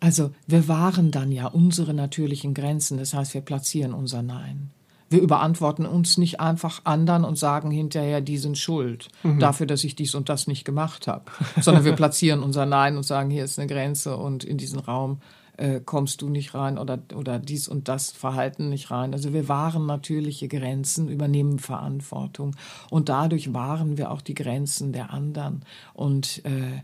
also wir wahren dann ja unsere natürlichen Grenzen. Das heißt, wir platzieren unser Nein. Wir überantworten uns nicht einfach anderen und sagen hinterher, die sind schuld dafür, dass ich dies und das nicht gemacht habe, sondern wir (laughs) platzieren unser Nein und sagen, hier ist eine Grenze und in diesen Raum äh, kommst du nicht rein oder, oder dies und das Verhalten nicht rein. Also wir wahren natürliche Grenzen, übernehmen Verantwortung und dadurch wahren wir auch die Grenzen der anderen und äh,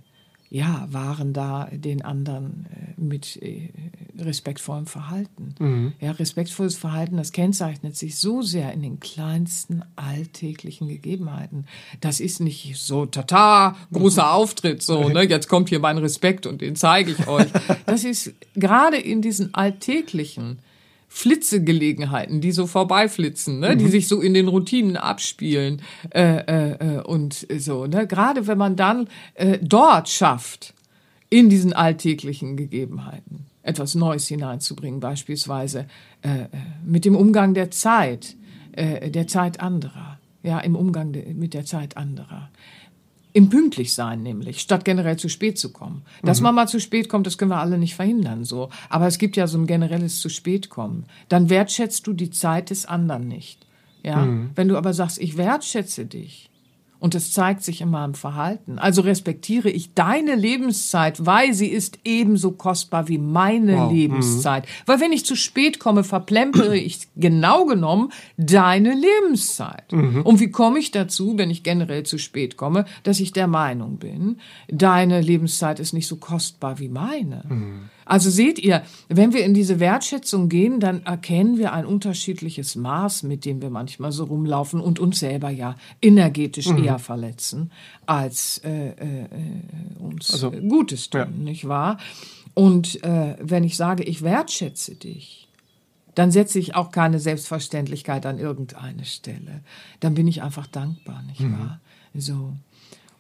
ja, wahren da den anderen äh, mit äh, respektvollem Verhalten. Ja, respektvolles Verhalten, das kennzeichnet sich so sehr in den kleinsten alltäglichen Gegebenheiten. Das ist nicht so, tata, großer Auftritt, so, ne, (laughs) jetzt kommt hier mein Respekt und den zeige ich euch. (laughs) Das ist gerade in diesen alltäglichen Flitzegelegenheiten, die so vorbeiflitzen, ne? die sich so in den Routinen abspielen äh, äh, äh, und so. Ne? Gerade wenn man dann äh, dort schafft, in diesen alltäglichen Gegebenheiten etwas Neues hineinzubringen, beispielsweise äh, äh, mit dem Umgang der Zeit, äh, der Zeit anderer, ja, im Umgang de, mit der Zeit anderer. Im pünktlich sein nämlich, statt generell zu spät zu kommen. Dass man mal zu spät kommt, das können wir alle nicht verhindern, so. Aber es gibt ja so ein generelles zu spät kommen. Dann wertschätzt du die Zeit des anderen nicht. Ja. Wenn du aber sagst, ich wertschätze dich. Und das zeigt sich in meinem Verhalten. Also respektiere ich deine Lebenszeit, weil sie ist ebenso kostbar wie meine Wow. Lebenszeit. Weil wenn ich zu spät komme, verplempere ich genau genommen deine Lebenszeit. Und wie komme ich dazu, wenn ich generell zu spät komme, dass ich der Meinung bin, deine Lebenszeit ist nicht so kostbar wie meine. Also seht ihr, wenn wir in diese Wertschätzung gehen, dann erkennen wir ein unterschiedliches Maß, mit dem wir manchmal so rumlaufen und uns selber ja energetisch eher verletzen, als äh, äh, uns Also, Gutes tun, ja. nicht wahr? Und äh, wenn ich sage, ich wertschätze dich, dann setze ich auch keine Selbstverständlichkeit an irgendeine Stelle. Dann bin ich einfach dankbar, nicht wahr? So.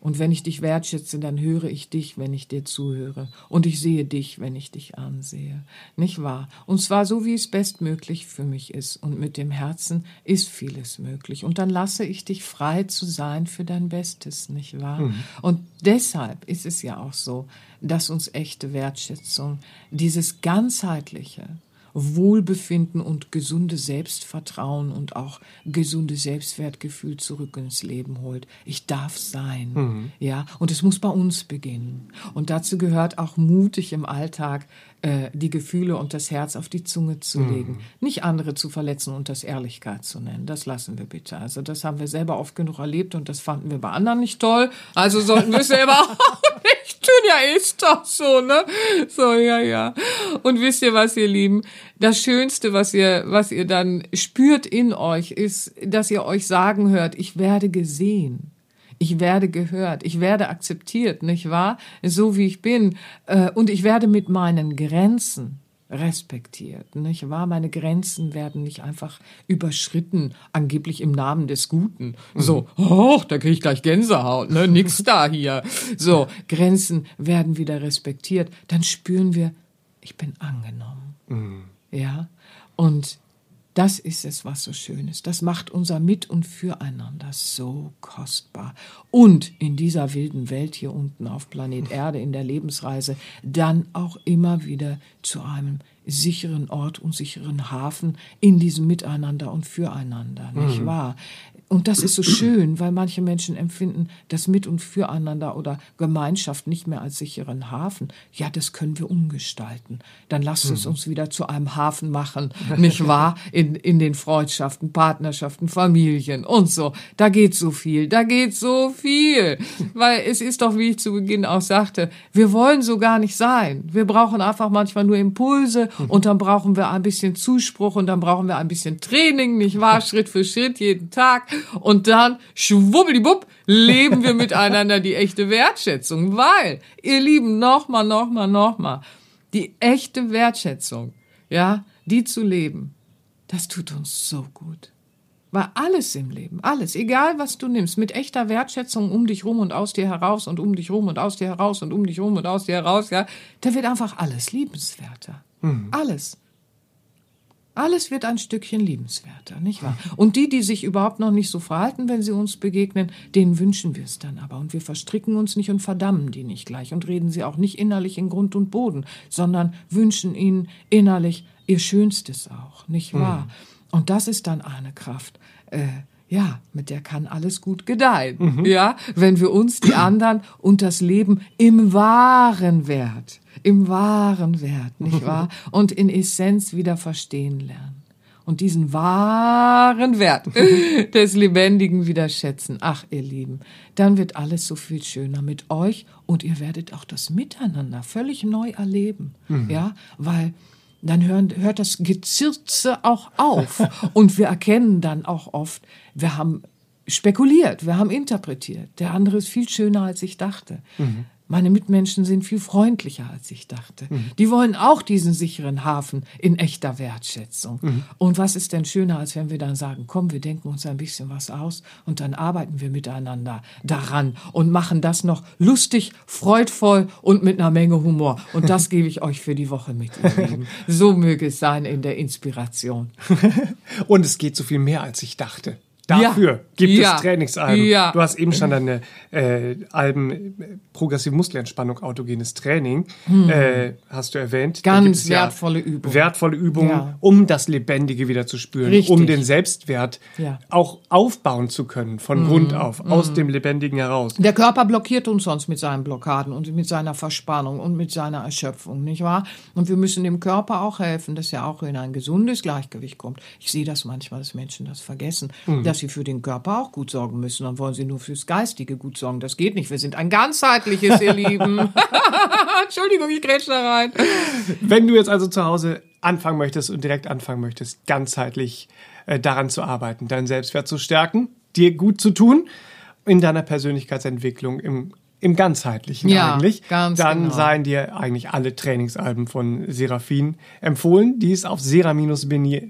Und wenn ich dich wertschätze, dann höre ich dich, wenn ich dir zuhöre. Und ich sehe dich, wenn ich dich ansehe. Nicht wahr? Und zwar so, wie es bestmöglich für mich ist. Und mit dem Herzen ist vieles möglich. Und dann lasse ich dich frei zu sein für dein Bestes, nicht wahr? Und deshalb ist es ja auch so, dass uns echte Wertschätzung, dieses ganzheitliche, Wohlbefinden und gesunde Selbstvertrauen und auch gesunde Selbstwertgefühl zurück ins Leben holt. Ich darf sein, ja, und es muss bei uns beginnen. Und dazu gehört auch mutig im Alltag äh, die Gefühle und das Herz auf die Zunge zu legen, nicht andere zu verletzen und das Ehrlichkeit zu nennen. Das lassen wir bitte. Also das haben wir selber oft genug erlebt und das fanden wir bei anderen nicht toll. Also sollten wir es selber (laughs) auch nicht ja, ist doch so, ne? So, ja, ja. Und wisst ihr was, ihr Lieben? Das Schönste, was ihr, was ihr dann spürt in euch, ist, dass ihr euch sagen hört, ich werde gesehen. Ich werde gehört, ich werde akzeptiert, nicht wahr? So wie ich bin. Äh, und ich werde mit meinen Grenzen respektiert, nicht wahr? Meine Grenzen werden nicht einfach überschritten, angeblich im Namen des Guten. So, oh, da kriege ich gleich Gänsehaut, ne? Nix da hier. So, Grenzen werden wieder respektiert. Dann spüren wir, ich bin angenommen. Mhm. Ja? Und das ist es, was so schön ist. Das macht unser Mit- und Füreinander so kostbar. Und in dieser wilden Welt hier unten auf Planet Erde, in der Lebensreise, dann auch immer wieder zu einem sicheren Ort und sicheren Hafen in diesem Miteinander und Füreinander, nicht mhm. wahr? Und das ist so schön, weil manche Menschen empfinden das Mit- und Füreinander oder Gemeinschaft nicht mehr als sicheren Hafen. Ja, das können wir umgestalten. Dann lasst es hm. uns wieder zu einem Hafen machen, nicht (laughs) wahr? In, in den Freundschaften, Partnerschaften, Familien und so. Da geht so viel, da geht so viel. Weil es ist doch, wie ich zu Beginn auch sagte, wir wollen so gar nicht sein. Wir brauchen einfach manchmal nur Impulse hm. und dann brauchen wir ein bisschen Zuspruch und dann brauchen wir ein bisschen Training, nicht wahr? (laughs) Schritt für Schritt, jeden Tag. Und dann, schwubbelibub, leben wir miteinander die echte Wertschätzung. Weil, ihr Lieben, nochmal, nochmal, nochmal, die echte Wertschätzung, ja, die zu leben, das tut uns so gut. Weil alles im Leben, alles, egal was du nimmst, mit echter Wertschätzung um dich rum und aus dir heraus und um dich rum und aus dir heraus und um dich rum und aus dir heraus, ja, da wird einfach alles liebenswerter. Mhm. Alles. Alles wird ein Stückchen liebenswerter, nicht wahr? Und die, die sich überhaupt noch nicht so verhalten, wenn sie uns begegnen, denen wünschen wir es dann aber. Und wir verstricken uns nicht und verdammen die nicht gleich und reden sie auch nicht innerlich in Grund und Boden, sondern wünschen ihnen innerlich ihr Schönstes auch, nicht wahr? Mhm. Und das ist dann eine Kraft. Äh, ja, mit der kann alles gut gedeihen. Mhm. Ja, wenn wir uns, die anderen und das Leben im wahren Wert im wahren Wert, nicht (laughs) wahr? Und in Essenz wieder verstehen lernen. Und diesen wahren Wert (laughs) des Lebendigen wieder schätzen. Ach, ihr Lieben, dann wird alles so viel schöner mit euch und ihr werdet auch das Miteinander völlig neu erleben. Mhm. Ja, weil dann hören, hört das Gezirze auch auf. (laughs) und wir erkennen dann auch oft, wir haben spekuliert, wir haben interpretiert. Der andere ist viel schöner, als ich dachte. Mhm. Meine Mitmenschen sind viel freundlicher, als ich dachte. Mhm. Die wollen auch diesen sicheren Hafen in echter Wertschätzung. Mhm. Und was ist denn schöner, als wenn wir dann sagen, komm, wir denken uns ein bisschen was aus und dann arbeiten wir miteinander daran und machen das noch lustig, freudvoll und mit einer Menge Humor. Und das (laughs) gebe ich euch für die Woche mit. so möge es sein in der Inspiration. (laughs) und es geht so viel mehr, als ich dachte. Dafür ja. gibt ja. es Trainingsalben. Ja. Du hast eben schon deine äh, Alben Progressive Muskelentspannung, autogenes Training, hm. äh, hast du erwähnt. Ganz wertvolle Übungen. Wertvolle Übungen, um das Lebendige wieder zu spüren, Richtig. um den Selbstwert auch aufbauen zu können, von hm. Grund auf, hm. aus dem Lebendigen heraus. Der Körper blockiert uns sonst mit seinen Blockaden und mit seiner Verspannung und mit seiner Erschöpfung, nicht wahr? Und wir müssen dem Körper auch helfen, dass er auch in ein gesundes Gleichgewicht kommt. Ich sehe das manchmal, dass Menschen das vergessen, mhm. Dass sie für den Körper auch gut sorgen müssen. Dann wollen sie nur fürs Geistige gut sorgen. Das geht nicht. Wir sind ein ganzheitliches, ihr Lieben. (laughs) Entschuldigung, ich grätsch da rein. Wenn du jetzt also zu Hause anfangen möchtest und direkt anfangen möchtest, ganzheitlich äh, daran zu arbeiten, deinen Selbstwert zu stärken, dir gut zu tun, in deiner Persönlichkeitsentwicklung, im im ganzheitlichen ja, eigentlich, ganz dann genau. seien dir eigentlich alle Trainingsalben von Seraphin empfohlen, die es auf sera-bini.de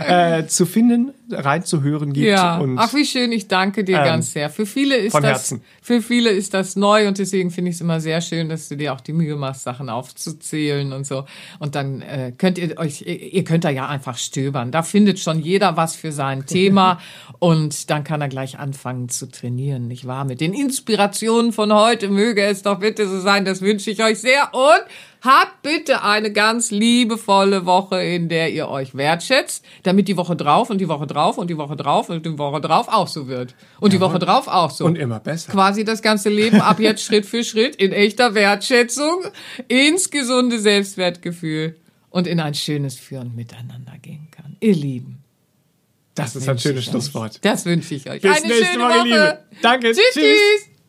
äh, zu finden, reinzuhören gibt. Ja. Und, Ach, wie schön, ich danke dir ähm, ganz sehr. Für viele ist das, Herzen. für viele ist das neu und deswegen finde ich es immer sehr schön, dass du dir auch die Mühe machst, Sachen aufzuzählen und so. Und dann äh, könnt ihr euch, ihr könnt da ja einfach stöbern. Da findet schon jeder was für sein Thema (laughs) und dann kann er gleich anfangen zu trainieren, nicht wahr? wahr mit den Inspirationen von heute. Möge es doch bitte so sein, das wünsche ich euch sehr. Und habt bitte eine ganz liebevolle Woche, in der ihr euch wertschätzt, damit die Woche drauf und die Woche drauf und die Woche drauf und die Woche drauf auch so wird. Und ja, die Woche drauf auch so. Und immer besser. Quasi das ganze Leben ab jetzt Schritt für Schritt in echter Wertschätzung, ins gesunde Selbstwertgefühl und in ein schönes Führen miteinander gehen kann. Ihr Lieben. Das, das ist ein schönes Schlusswort. Das wünsche ich euch. Bis Eine nächste Woche, Woche, Liebe. Danke. Tschüss. tschüss.